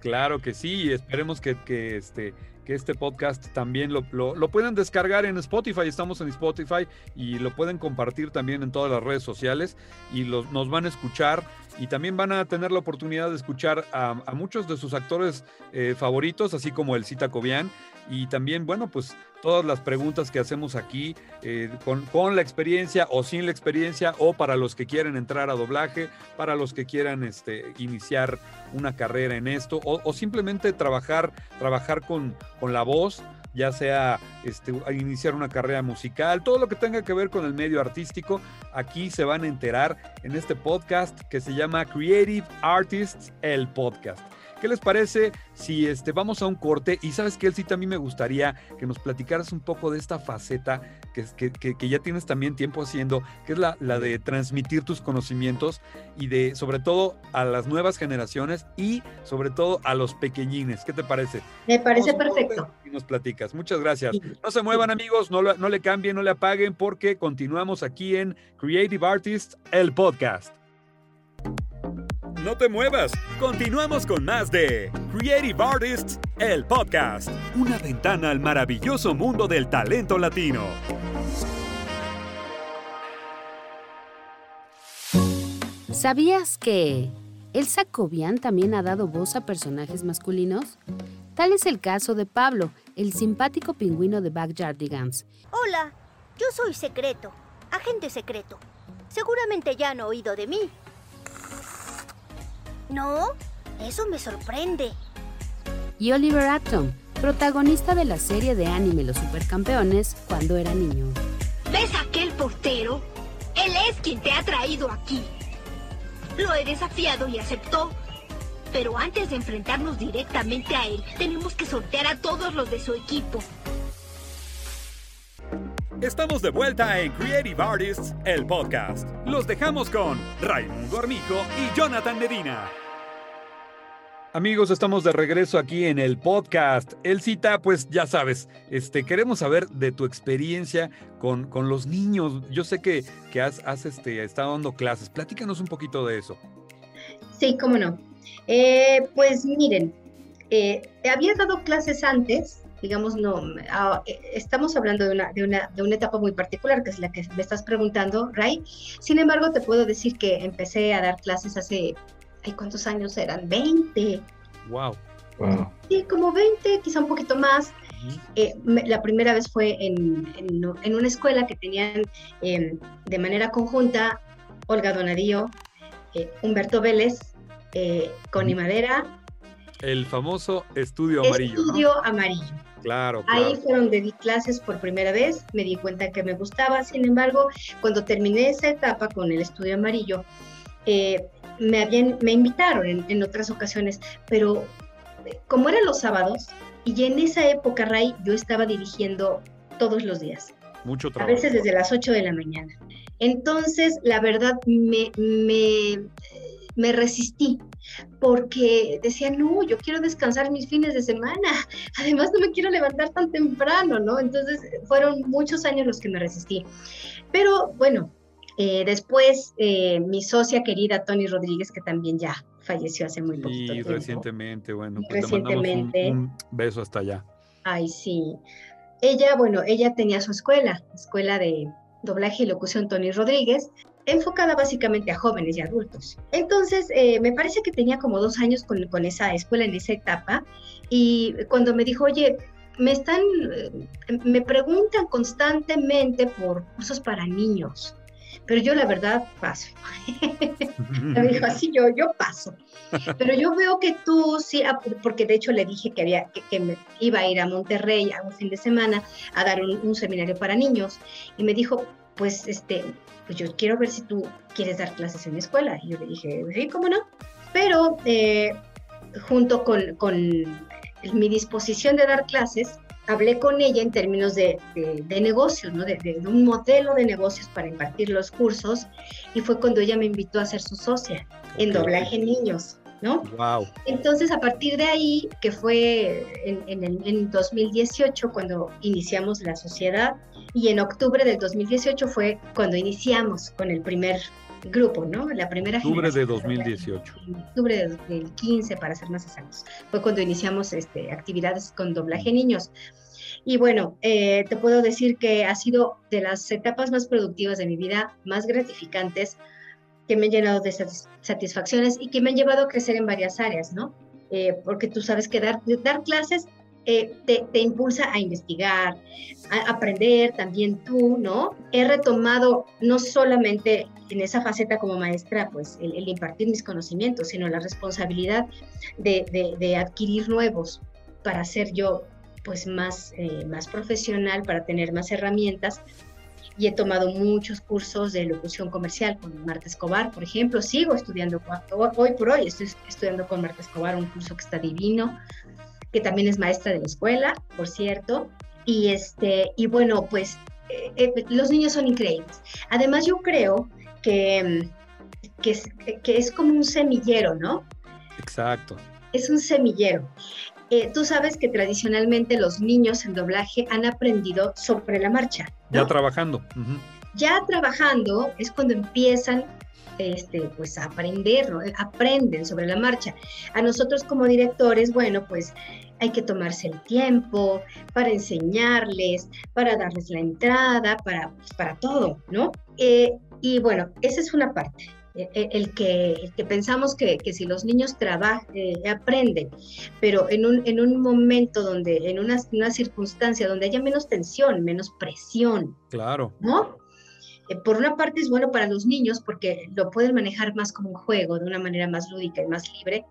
Claro que sí, esperemos que, este, que este podcast también lo, lo, puedan descargar en Spotify, estamos en Spotify y lo pueden compartir también en todas las redes sociales y los, nos van a escuchar y también van a tener la oportunidad de escuchar a, muchos de sus actores eh, favoritos, así como el Cita Cobian. Y también, bueno, pues todas las preguntas que hacemos aquí eh, con, la experiencia o sin la experiencia o para los que quieren entrar a doblaje, para los que quieran este, iniciar una carrera en esto o, simplemente trabajar, trabajar con, con la voz ya sea este, iniciar una carrera musical, todo lo que tenga que ver con el medio artístico, aquí se van a enterar en este podcast que se llama Creative Artists, el podcast. ¿Qué les parece si este, vamos a un corte? Y sabes que, sí, también me gustaría que nos platicaras un poco de esta faceta que, que, que ya tienes también tiempo haciendo, que es la, la, de transmitir tus conocimientos y de, sobre todo, a las nuevas generaciones y, sobre todo, a los pequeñines. ¿Qué te parece? Me parece perfecto. Y nos platicas. Muchas gracias. No se muevan, amigos, no, no le cambien, no le apaguen, porque continuamos aquí en Creative Artists, el podcast. No te muevas. Continuamos con más de Creative Artists, el podcast. Una ventana al maravilloso mundo del talento latino. ¿Sabías que Elsa Cobian también ha dado voz a personajes masculinos? Tal es el caso de Pablo, el simpático pingüino de Backyardigans. Hola, yo soy secreto, agente secreto. Seguramente ya han oído de mí. No, eso me sorprende. Y Oliver Atom, protagonista de la serie de anime Los Supercampeones cuando era niño. ¿Ves aquel portero? Él es quien te ha traído aquí. Lo he desafiado y aceptó. Pero antes de enfrentarnos directamente a él, tenemos que sortear a todos los de su equipo. Estamos de vuelta en Creative Artists, el podcast. Los dejamos con Raimundo Armijo y Jonathan Medina. Amigos, estamos de regreso aquí en el podcast. El cita, pues ya sabes, este, queremos saber de tu experiencia con, con los niños. Yo sé que, que has, has este, estado dando clases. Platícanos un poquito de eso. Sí, cómo no. Eh, pues miren, eh, había dado clases antes, digamos, no, ah, eh, estamos hablando de una, de, una, de una etapa muy particular, que es la que me estás preguntando, Ray. Sin embargo, te puedo decir que empecé a dar clases hace ¿cuántos años eran? 20. Wow. Sí, como 20, quizá un poquito más. Eh, la primera vez fue en, en, una escuela que tenían em, de manera conjunta Olga Donadío, eh, Humberto Vélez, eh, Connie Madera El famoso estudio amarillo. Estudio amarillo. Claro, Ahí fue donde di clases por primera vez, me di cuenta que me gustaba, sin embargo, cuando terminé esa etapa con el estudio amarillo, eh, me, habían, me invitaron en, en, otras ocasiones, pero eh, como eran los sábados, y en esa época, Ray, yo estaba dirigiendo todos los días. Mucho trabajo. A veces desde las 8 de la mañana. Entonces, la verdad, me, me, me resistí porque decía, no, yo quiero descansar mis fines de semana, además no me quiero levantar tan temprano, ¿no? Entonces fueron muchos años los que me resistí. Pero bueno, eh, después eh, mi socia querida Tony Rodríguez, que también ya falleció hace muy poquito sí, tiempo. recientemente, bueno, pues recientemente. Un, un beso hasta allá. Ay, sí. Ella, bueno, ella tenía su escuela, escuela de doblaje y locución Tony Rodríguez, enfocada básicamente a jóvenes y adultos. Entonces, eh, me parece que tenía como dos años con, con, esa escuela en esa etapa y cuando me dijo, oye, me están, me preguntan constantemente por cursos para niños, pero yo la verdad paso. me dijo así, yo, yo paso. Pero yo veo que tú sí, porque de hecho le dije que, había, que, que me iba a ir a Monterrey a un fin de semana a dar un, un seminario para niños y me dijo, pues este, pues yo quiero ver si tú quieres dar clases en escuela. Y yo le dije, sí, cómo no. Pero eh, junto con, con, mi disposición de dar clases, hablé con ella en términos de, de, de negocios, ¿no? De, de, un modelo de negocios para impartir los cursos. Y fue cuando ella me invitó a ser su socia en doblaje niños. ¿no? Wow. Entonces, a partir de ahí, que fue en, en, en 2018 cuando iniciamos la sociedad, y en octubre del 2018 fue cuando iniciamos con el primer grupo, ¿no? La primera Octubre de 2018. En octubre de 2015, para ser más exactos. Fue cuando iniciamos este, actividades con doblaje niños. Y bueno, eh, te puedo decir que ha sido de las etapas más productivas de mi vida, más gratificantes, que me han llenado de satisfacciones y que me han llevado a crecer en varias áreas, ¿no? Eh, porque tú sabes que dar, dar clases eh, te, impulsa a investigar, a aprender también tú, ¿no? He retomado no solamente en esa faceta como maestra, pues el, impartir mis conocimientos, sino la responsabilidad de adquirir nuevos para ser yo pues más, eh, más profesional, para tener más herramientas y he tomado muchos cursos de locución comercial con Marta Escobar, por ejemplo. Sigo estudiando, hoy por hoy estoy estudiando con Marta Escobar un curso que está divino, que también es maestra de la escuela, por cierto. Y, este, y bueno, pues eh, eh, los niños son increíbles. Además, yo creo que, que, es, que es como un semillero, ¿no? Exacto. Es un semillero. Eh, tú sabes que tradicionalmente los niños en doblaje han aprendido sobre la marcha. ¿no? Ya trabajando. Uh -huh. Ya trabajando es cuando empiezan este, pues a aprender, ¿no? aprenden sobre la marcha. A nosotros como directores, bueno, pues hay que tomarse el tiempo para enseñarles, para darles la entrada, para, para todo, ¿no? Eh, y bueno, esa es una parte. El que, el que pensamos que, que si los niños trabajan, eh, aprenden, pero en un, en un momento donde, en una, una circunstancia donde haya menos tensión, menos presión. Claro. ¿No? Eh, por una parte es bueno para los niños porque lo pueden manejar más como un juego, de una manera más lúdica y más libre,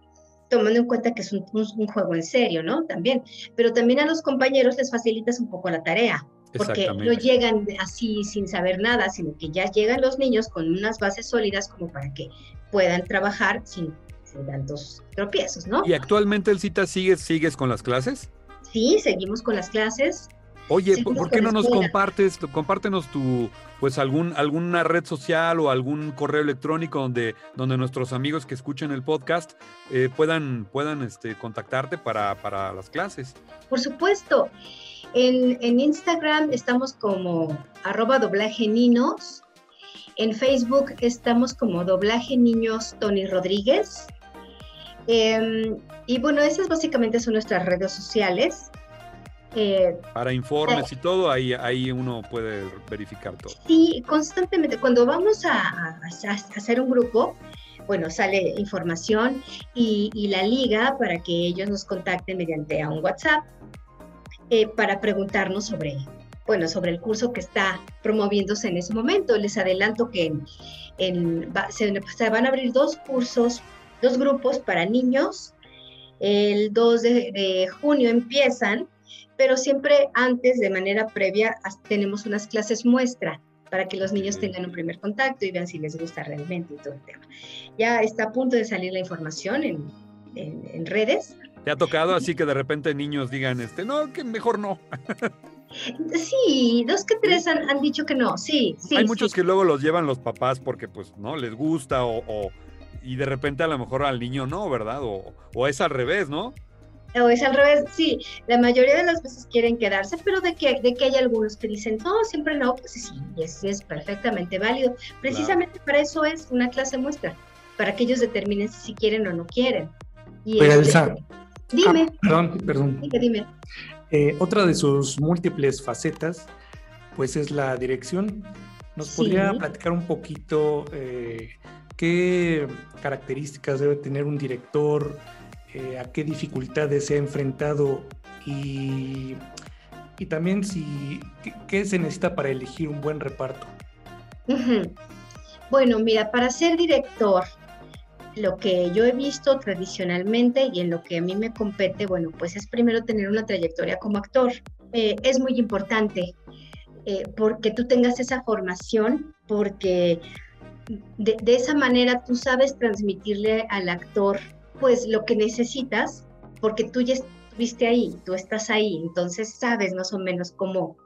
tomando en cuenta que es un, un, un juego en serio, ¿no? También. Pero también a los compañeros les facilitas un poco la tarea porque no llegan así sin saber nada, sino que ya llegan los niños con unas bases sólidas como para que puedan trabajar sin, sin tantos tropiezos, ¿no? ¿Y actualmente, Elcita, sigues, sigues con las clases? Sí, seguimos con las clases. Oye, ¿por qué no nos compartes, compártenos tu, pues algún, alguna red social o algún correo electrónico donde, donde nuestros amigos que escuchen el podcast eh, puedan, puedan este, contactarte para, para las clases? Por supuesto. En, en, Instagram estamos como arroba doblaje niños. En Facebook estamos como doblaje niños Tony Rodríguez. Eh, y bueno, esas básicamente son nuestras redes sociales. Eh, Para informes eh, y todo, ahí, ahí uno puede verificar todo. Sí, constantemente. Cuando vamos a, a, a hacer un grupo, bueno, sale información y, y, la liga para que ellos nos contacten mediante a un WhatsApp eh, para preguntarnos sobre, bueno, sobre el curso que está promoviéndose en ese momento. Les adelanto que en, en, va, se, se, van a abrir dos cursos, dos grupos para niños el 2 de, junio empiezan, pero siempre antes, de manera previa, tenemos unas clases muestra para que los niños tengan un primer contacto y vean si les gusta realmente y todo el tema. Ya está a punto de salir la información en, en, redes. ¿Te ha tocado así que de repente niños digan, este, no, que mejor no? Sí, dos que tres han, dicho que no, sí, sí. Hay muchos que luego los llevan los papás porque pues no les gusta o, y de repente a lo mejor al niño no, ¿verdad? O, es al revés, ¿no? O es al revés, sí. La mayoría de las veces quieren quedarse, pero de que, de que hay algunos que dicen, no, siempre no, pues sí, es, es perfectamente válido. Precisamente para eso es una clase muestra, para que ellos determinen si quieren o no quieren. Y Elsa, dime. Ah, perdón, perdón. Dime, dime. Eh, otra de sus múltiples facetas, pues es la dirección. ¿Nos podría platicar un poquito eh, qué características debe tener un director, eh, a qué dificultades se ha enfrentado y, y también si, qué, se necesita para elegir un buen reparto? Bueno, mira, para ser director lo que yo he visto tradicionalmente y en lo que a mí me compete, bueno, pues es primero tener una trayectoria como actor. Eh, es muy importante eh, porque tú tengas esa formación, porque de, esa manera tú sabes transmitirle al actor pues lo que necesitas, porque tú ya estuviste ahí, tú estás ahí, entonces sabes más o menos cómo,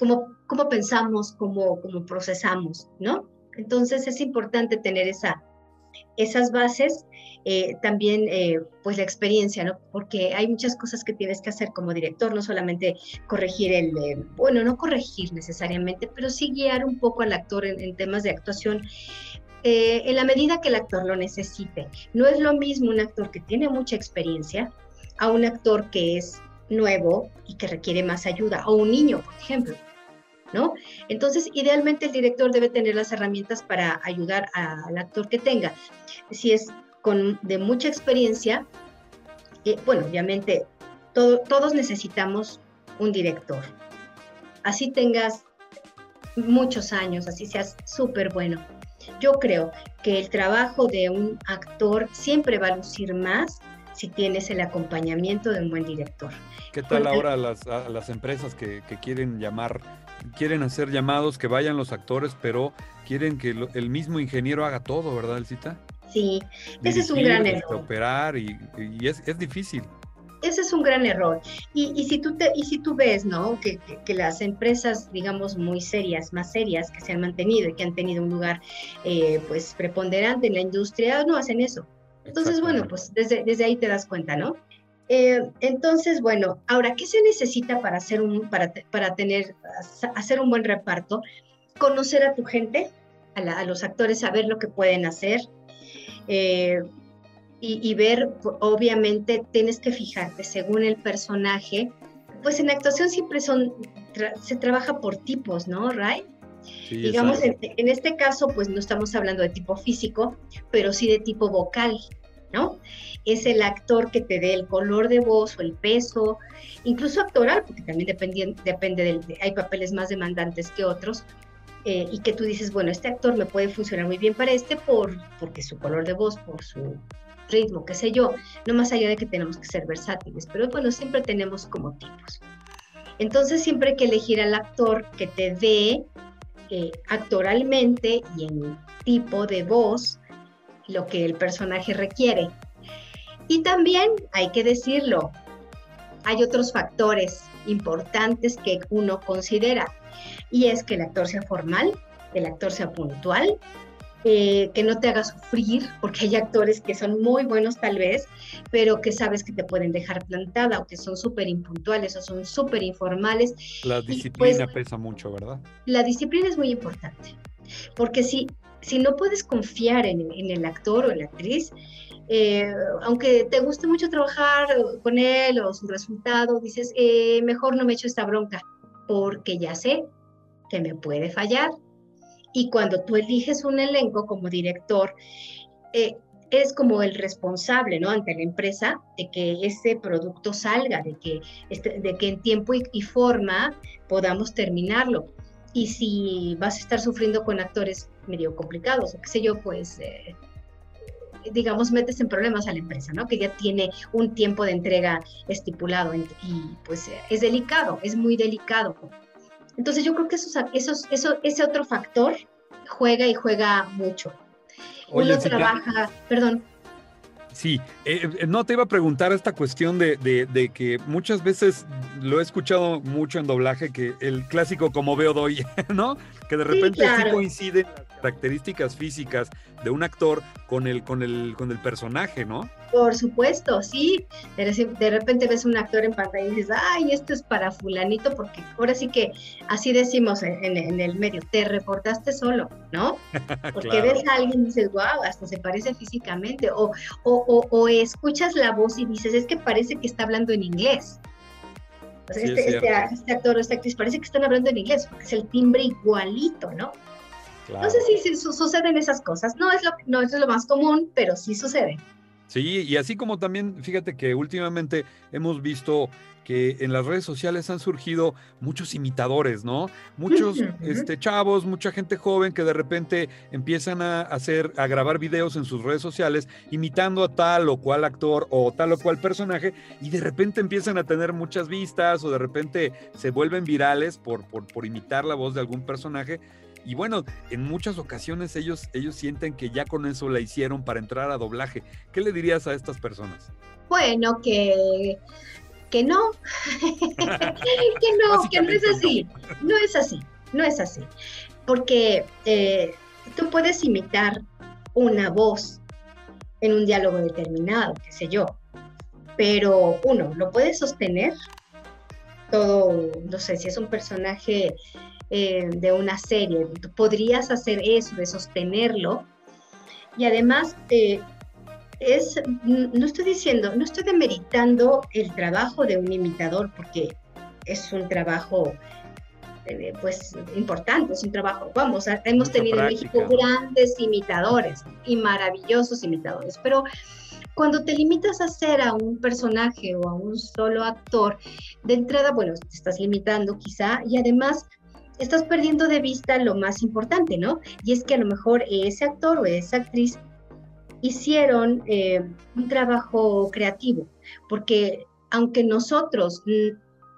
cómo, cómo pensamos, cómo, cómo procesamos, ¿no? Entonces es importante tener esa, esas bases, eh, también eh, pues la experiencia, ¿no? Porque hay muchas cosas que tienes que hacer como director, no solamente corregir el, eh, bueno, no corregir necesariamente, pero sí guiar un poco al actor en, temas de actuación. En la medida que el actor lo necesite. No es lo mismo un actor que tiene mucha experiencia a un actor que es nuevo y que requiere más ayuda, o un niño, por ejemplo. ¿no? Entonces, idealmente el director debe tener las herramientas para ayudar al actor que tenga. Si es de mucha experiencia, eh, bueno, obviamente todos necesitamos un director. Así tengas muchos años, así seas súper bueno. Yo creo que el trabajo de un actor siempre va a lucir más si tienes el acompañamiento de un buen director. ¿Qué tal ahora las, las empresas que, que, quieren llamar quieren hacer llamados, que vayan los actores, pero quieren que el mismo ingeniero haga todo, ¿verdad, Elcita? Sí, ese es un gran error. Operar y, es, difícil. Ese es un gran error. Y, si, tú te, y si tú ves, ¿no? Que, las empresas, digamos, muy serias, más serias, que se han mantenido y que han tenido un lugar, eh, pues, preponderante en la industria, no hacen eso. Entonces, bueno, pues desde, desde ahí te das cuenta, ¿no? Eh, entonces, bueno, ahora, ¿qué se necesita para hacer un, para, para tener, hacer un buen reparto? Conocer a tu gente, a, los actores, saber lo que pueden hacer. Eh, y, ver, obviamente, tienes que fijarte según el personaje. Pues en actuación siempre son, se trabaja por tipos, ¿no, Ray? Digamos, en, en, este caso, pues no estamos hablando de tipo físico, pero sí de tipo vocal, ¿no? es el actor que te dé el color de voz o el peso, incluso actoral, porque también depende, depende del, hay papeles más demandantes que otros, eh, y que tú dices, bueno, este actor me puede funcionar muy bien para este por, porque su color de voz, por su ritmo, qué sé yo, no más allá de que tenemos que ser versátiles, pero bueno, siempre tenemos como tipos. Entonces siempre hay que elegir al actor que te dé eh, actoralmente y en tipo de voz lo que el personaje requiere. Y también hay que decirlo, hay otros factores importantes que uno considera y es que el actor sea formal, el actor sea puntual, eh, que no te haga sufrir, porque hay actores que son muy buenos tal vez, pero que sabes que te pueden dejar plantada o que son súper impuntuales o son súper informales. La disciplina pues, pesa mucho, ¿verdad? La disciplina es muy importante, porque si, si no puedes confiar en, en el actor o en la actriz, eh, aunque te guste mucho trabajar con él o su resultado, dices, eh, mejor no me echo esta bronca, porque ya sé que me puede fallar. Y cuando tú eliges un elenco como director, eh, es como el responsable, ¿no? Ante la empresa de que ese producto salga, de que, este, de que en tiempo y, forma podamos terminarlo. Y si vas a estar sufriendo con actores medio complicados, o qué sé yo, pues digamos, metes en problemas a la empresa, ¿no? Que ya tiene un tiempo de entrega estipulado y pues es delicado, es muy delicado. Entonces yo creo que esos, esos, eso, ese otro factor juega y juega mucho. Uno trabaja, perdón, Sí, eh, eh, no te iba a preguntar esta cuestión de, de, que muchas veces lo he escuchado mucho en doblaje, que el clásico como veo doy, ¿no? Que de repente sí, coinciden las características físicas de un actor con el, con el, con el personaje, ¿no? Por supuesto, sí. De repente ves un actor en pantalla y dices, ay, esto es para fulanito, porque ahora sí que así decimos en, el medio, te reportaste solo, ¿no? Porque ves a alguien y dices, wow, hasta se parece físicamente, o, o, o, escuchas la voz y dices, es que parece que está hablando en inglés. este, este, este, actor o esta actriz parece que están hablando en inglés, porque es el timbre igualito, ¿no? No sé si, suceden esas cosas. No es, lo, no es lo más común, pero sí sucede. Sí, y así como también, fíjate que últimamente hemos visto que en las redes sociales han surgido muchos imitadores, ¿no? Muchos este, chavos, mucha gente joven que de repente empiezan a hacer, a grabar videos en sus redes sociales imitando a tal o cual actor o tal o cual personaje y de repente empiezan a tener muchas vistas o de repente se vuelven virales por, por, por imitar la voz de algún personaje y bueno, en muchas ocasiones ellos, ellos sienten que ya con eso la hicieron para entrar a doblaje. ¿Qué le dirías a estas personas? Bueno, que, que no, que no, que no es así, no. es así, no es así. Porque eh, tú puedes imitar una voz en un diálogo determinado, qué sé yo, pero uno, ¿lo puedes sostener? Todo, no sé, si es un personaje eh, de una serie. Tú podrías hacer eso, de sostenerlo. Y además, eh, es, no estoy diciendo, no estoy demeritando el trabajo de un imitador, porque es un trabajo eh, pues importante, es un trabajo, vamos, hemos tenido en México grandes imitadores y maravillosos imitadores, pero cuando te limitas a hacer a un personaje o a un solo actor, de entrada, bueno, te estás limitando quizá y además estás perdiendo de vista lo más importante, ¿no? Y es que a lo mejor ese actor o esa actriz hicieron eh, un trabajo creativo, porque aunque nosotros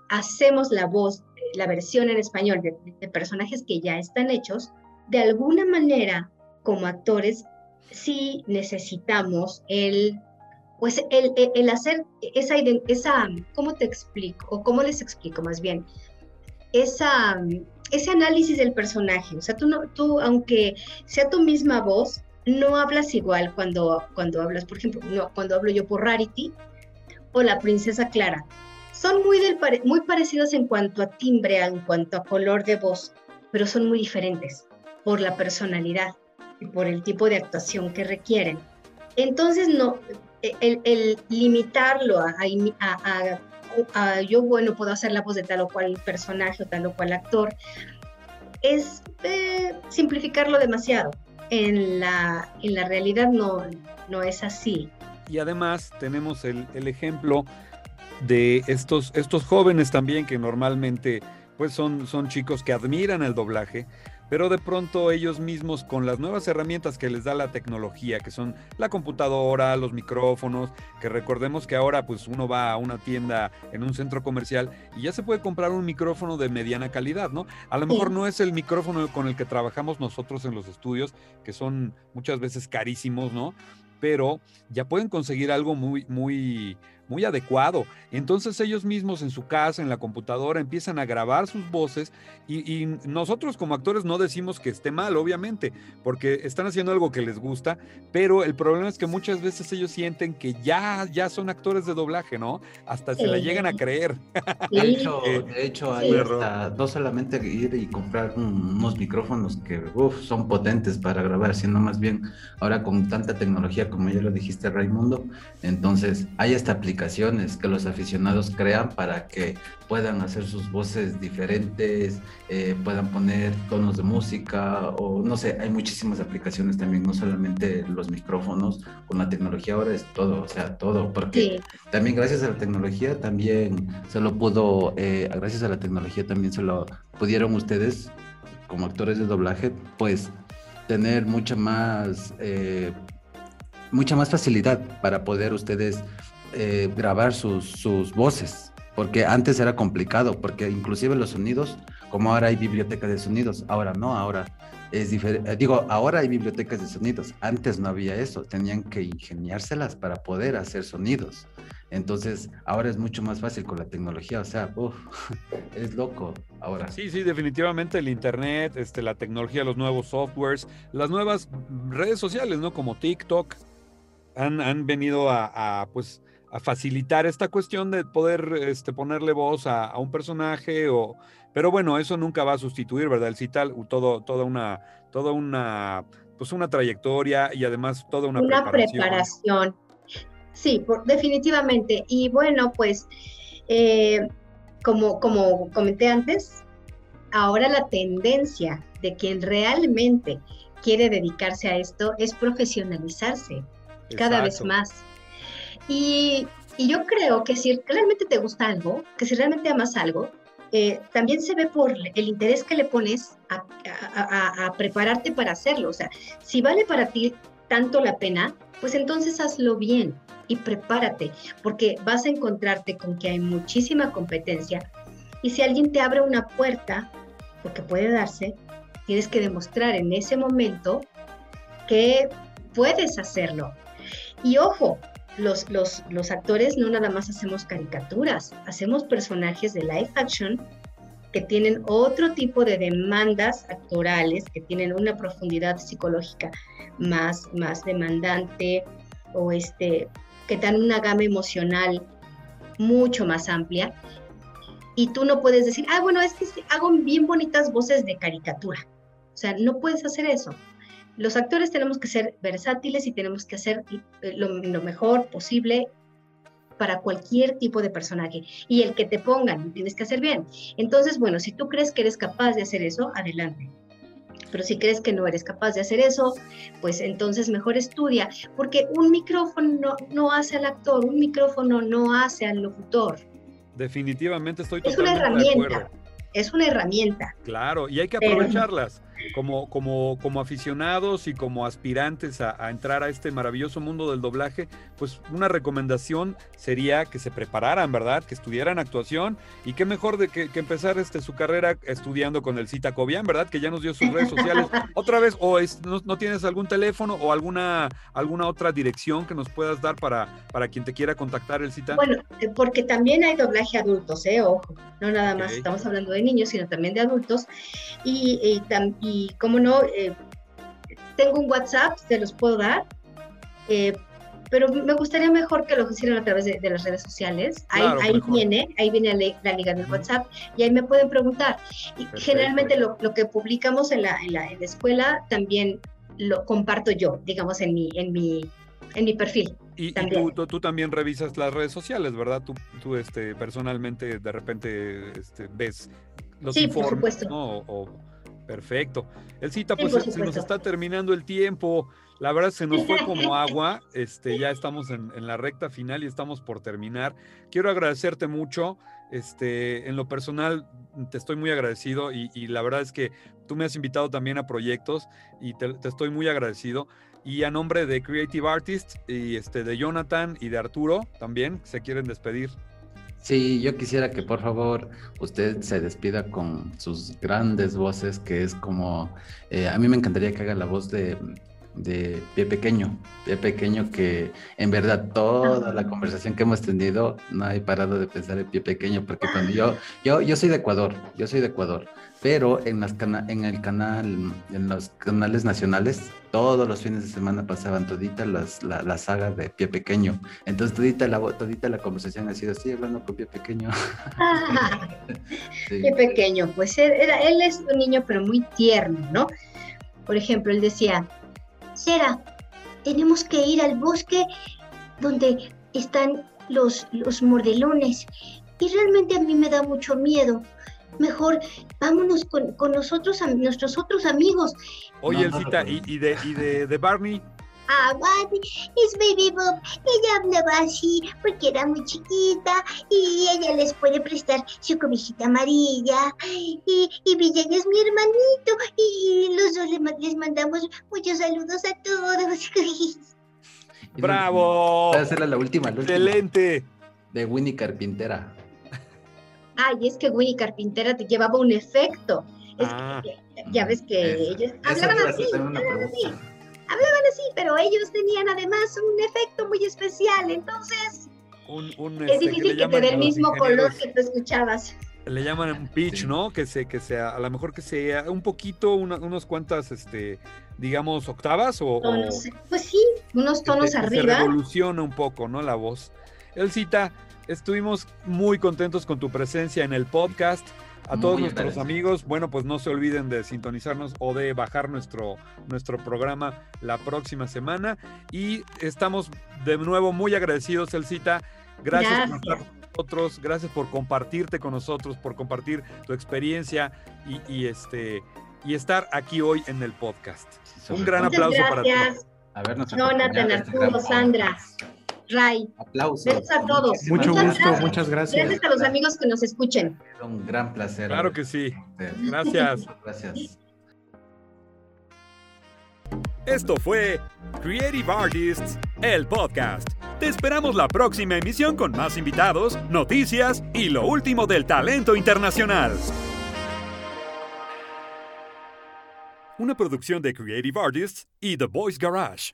hacemos la voz, la versión en español de, personajes que ya están hechos, de alguna manera, como actores, sí necesitamos el, pues el, el hacer esa, esa, ¿cómo te explico? O cómo les explico más bien, esa ese análisis del personaje. O sea, tú, no, tú aunque sea tu misma voz, no hablas igual cuando, cuando hablas, por ejemplo, no, cuando hablo yo por Rarity o la princesa Clara. Son muy, del, muy parecidos en cuanto a timbre, en cuanto a color de voz, pero son muy diferentes por la personalidad y por el tipo de actuación que requieren. Entonces, no, el, limitarlo a, a, yo, bueno, puedo hacer la voz de tal o cual personaje o tal o cual actor, es eh, simplificarlo demasiado. En la, en la realidad no, no es así. Y además tenemos el, el ejemplo de estos, estos jóvenes también que normalmente pues son, son chicos que admiran el doblaje, pero de pronto ellos mismos con las nuevas herramientas que les da la tecnología, que son la computadora, los micrófonos, que recordemos que ahora pues uno va a una tienda en un centro comercial y ya se puede comprar un micrófono de mediana calidad, ¿no? A lo mejor no es el micrófono con el que trabajamos nosotros en los estudios, que son muchas veces carísimos, ¿no? Pero ya pueden conseguir algo muy, muy, muy adecuado. Entonces ellos mismos en su casa, en la computadora, empiezan a grabar sus voces y, nosotros como actores no decimos que esté mal, obviamente, porque están haciendo algo que les gusta, pero el problema es que muchas veces ellos sienten que ya, ya son actores de doblaje, ¿no? Hasta se la llegan a creer. De hecho, eh, de hecho hay no solamente ir y comprar unos micrófonos que son potentes para grabar, sino más bien ahora con tanta tecnología, como ya lo dijiste Raimundo, entonces hay esta aplicación que los aficionados crean para que puedan hacer sus voces diferentes, eh, puedan poner tonos de música o no sé, hay muchísimas aplicaciones también, no solamente los micrófonos, con la tecnología ahora es todo, o sea, todo, porque también gracias a la tecnología también se lo pudo, eh, gracias a la tecnología también se lo pudieron ustedes como actores de doblaje, pues tener mucha más... Eh, mucha más facilidad para poder ustedes eh, grabar sus, sus voces, porque antes era complicado, porque inclusive los sonidos, como ahora hay biblioteca de sonidos, ahora no, ahora es diferente. Digo, ahora hay bibliotecas de sonidos, antes no había eso, tenían que ingeniárselas para poder hacer sonidos. Entonces, ahora es mucho más fácil con la tecnología, o sea, uf, es loco ahora. Sí, sí, definitivamente el Internet, este, la tecnología, los nuevos softwares, las nuevas redes sociales, ¿no? Como TikTok, han, han venido a, pues, a facilitar esta cuestión de poder este, ponerle voz a, a, un personaje o... Pero bueno, eso nunca va a sustituir, ¿verdad? El cital, todo, toda una, toda una, pues una trayectoria y además toda una, una preparación. preparación. Sí, por, definitivamente. Y bueno, pues eh, como, como comenté antes, ahora la tendencia de quien realmente quiere dedicarse a esto es profesionalizarse Exacto. cada vez más. Y, yo creo que si realmente te gusta algo, que si realmente amas algo, eh, también se ve por el interés que le pones a, a, prepararte para hacerlo. O sea, si vale para ti tanto la pena, pues entonces hazlo bien y prepárate, porque vas a encontrarte con que hay muchísima competencia. Y si alguien te abre una puerta, porque puede darse, tienes que demostrar en ese momento que puedes hacerlo. Y ojo, los, los, los actores no nada más hacemos caricaturas, hacemos personajes de live action que tienen otro tipo de demandas actorales, que tienen una profundidad psicológica más, más demandante o este, que dan una gama emocional mucho más amplia. Y tú no puedes decir, ah, bueno, es que hago bien bonitas voces de caricatura. O sea, no puedes hacer eso los actores tenemos que ser versátiles y tenemos que hacer eh, lo, lo, mejor posible para cualquier tipo de personaje. Y el que te pongan, tienes que hacer bien. Entonces, bueno, si tú crees que eres capaz de hacer eso, adelante. Pero si crees que no eres capaz de hacer eso, pues entonces mejor estudia, porque un micrófono no, no hace al actor, un micrófono no hace al locutor. Definitivamente estoy es totalmente una herramienta. de acuerdo es una herramienta. Claro, y hay que aprovecharlas como, como, como aficionados y como aspirantes a, a, entrar a este maravilloso mundo del doblaje, pues una recomendación sería que se prepararan, ¿verdad? Que estudiaran actuación y qué mejor de que, que empezar este, su carrera estudiando con el Cita Cobian, ¿verdad? Que ya nos dio sus redes sociales. Otra vez, o es, no, no, tienes algún teléfono o alguna, alguna otra dirección que nos puedas dar para, para quien te quiera contactar el Cita. Bueno, porque también hay doblaje adultos, ¿eh? Ojo, no nada más estamos hablando de niños, sino también de adultos. Y, y, y como no, eh, tengo un WhatsApp, se los puedo dar, eh, pero me gustaría mejor que lo hicieran a través de, de las redes sociales. Claro, ahí, ahí viene, ahí viene la, la, liga del WhatsApp y ahí me pueden preguntar. Y Perfecto. generalmente lo, lo, que publicamos en la, en la, en la escuela también lo comparto yo, digamos, en mi, en mi, en mi perfil. Y, también. y tú, tú, tú, también revisas las redes sociales, ¿verdad? Tú, tú este, personalmente de repente este, ves los sí, informes, por supuesto. ¿no? O, perfecto. El cita, sí, pues se, se, nos está terminando el tiempo. La verdad se nos fue como agua. Este, ya estamos en, en, la recta final y estamos por terminar. Quiero agradecerte mucho. Este, en lo personal, te estoy muy agradecido y, y la verdad es que tú me has invitado también a proyectos y te, te estoy muy agradecido. Y a nombre de Creative Artists y este, de Jonathan y de Arturo también, se quieren despedir. Sí, yo quisiera que por favor usted se despida con sus grandes voces, que es como, eh, a mí me encantaría que haga la voz de, de Pie Pequeño, Pie Pequeño que en verdad toda la conversación que hemos tenido no he parado de pensar en Pie Pequeño, porque cuando yo, yo, yo soy de Ecuador, yo soy de Ecuador, pero en, las en el canal, en los canales nacionales, todos los fines de semana pasaban todita las, la, la, saga de Pie Pequeño. Entonces todita la, todita la conversación ha sido así, hablando con Pie Pequeño. sí. Pie Pequeño, pues era, él es un niño pero muy tierno, ¿no? Por ejemplo, él decía, Sera, tenemos que ir al bosque donde están los, los mordelones. Y realmente a mí me da mucho miedo mejor vámonos con, con nosotros, a nuestros otros amigos. Oye, Elcita, ¿y, y, de, y de, de Barney? Ah, Barney, es Baby Bob. Ella hablaba así porque era muy chiquita y ella les puede prestar su cobijita amarilla. Y, y Villan es mi hermanito y los dos les mandamos muchos saludos a todos. ¡Bravo! Voy a hacerle la última, la última. ¡Excelente! De Winnie Carpintera. Ay, es que Winnie Carpintera te llevaba un efecto. Es Ah. que, ya ves que ellos hablaban así, hablaban así, hablaban así, pero ellos tenían además un efecto muy especial, entonces Un, un, es este, difícil que te dé el mismo color que tú escuchabas. Le llaman un pitch, Sí. ¿no? Que se, que sea, a lo mejor que sea un poquito, una- unos cuantas, este, digamos, octavas o, pues sí, unos que tonos se- que se arriba. revoluciona un poco, ¿no? La voz. Elcita, estuvimos muy contentos con tu presencia en el podcast. A todos Muy nuestros agradecido. amigos, bueno, pues no se olviden de sintonizarnos o de bajar nuestro, nuestro programa la próxima semana. Y estamos de nuevo muy agradecidos, Elcita. Gracias, por Gracias. estar con nosotros, gracias por compartirte con nosotros, por compartir tu experiencia y, y, este, y estar aquí hoy en el podcast. Un gran aplauso para ti. gracias, Habernos Jonathan, Arturo, Sandra, Ray. Aplausos. Besos a todos. Mucho Muchas gusto, gracias. muchas gracias. Gracias a los amigos que nos escuchen. Un gran placer. Claro que sí. Gracias. Gracias. Esto fue Creative Artists, el podcast. Te esperamos la próxima emisión con más invitados, noticias y lo último del talento internacional. Una producción de Creative Artists y The Voice Garage.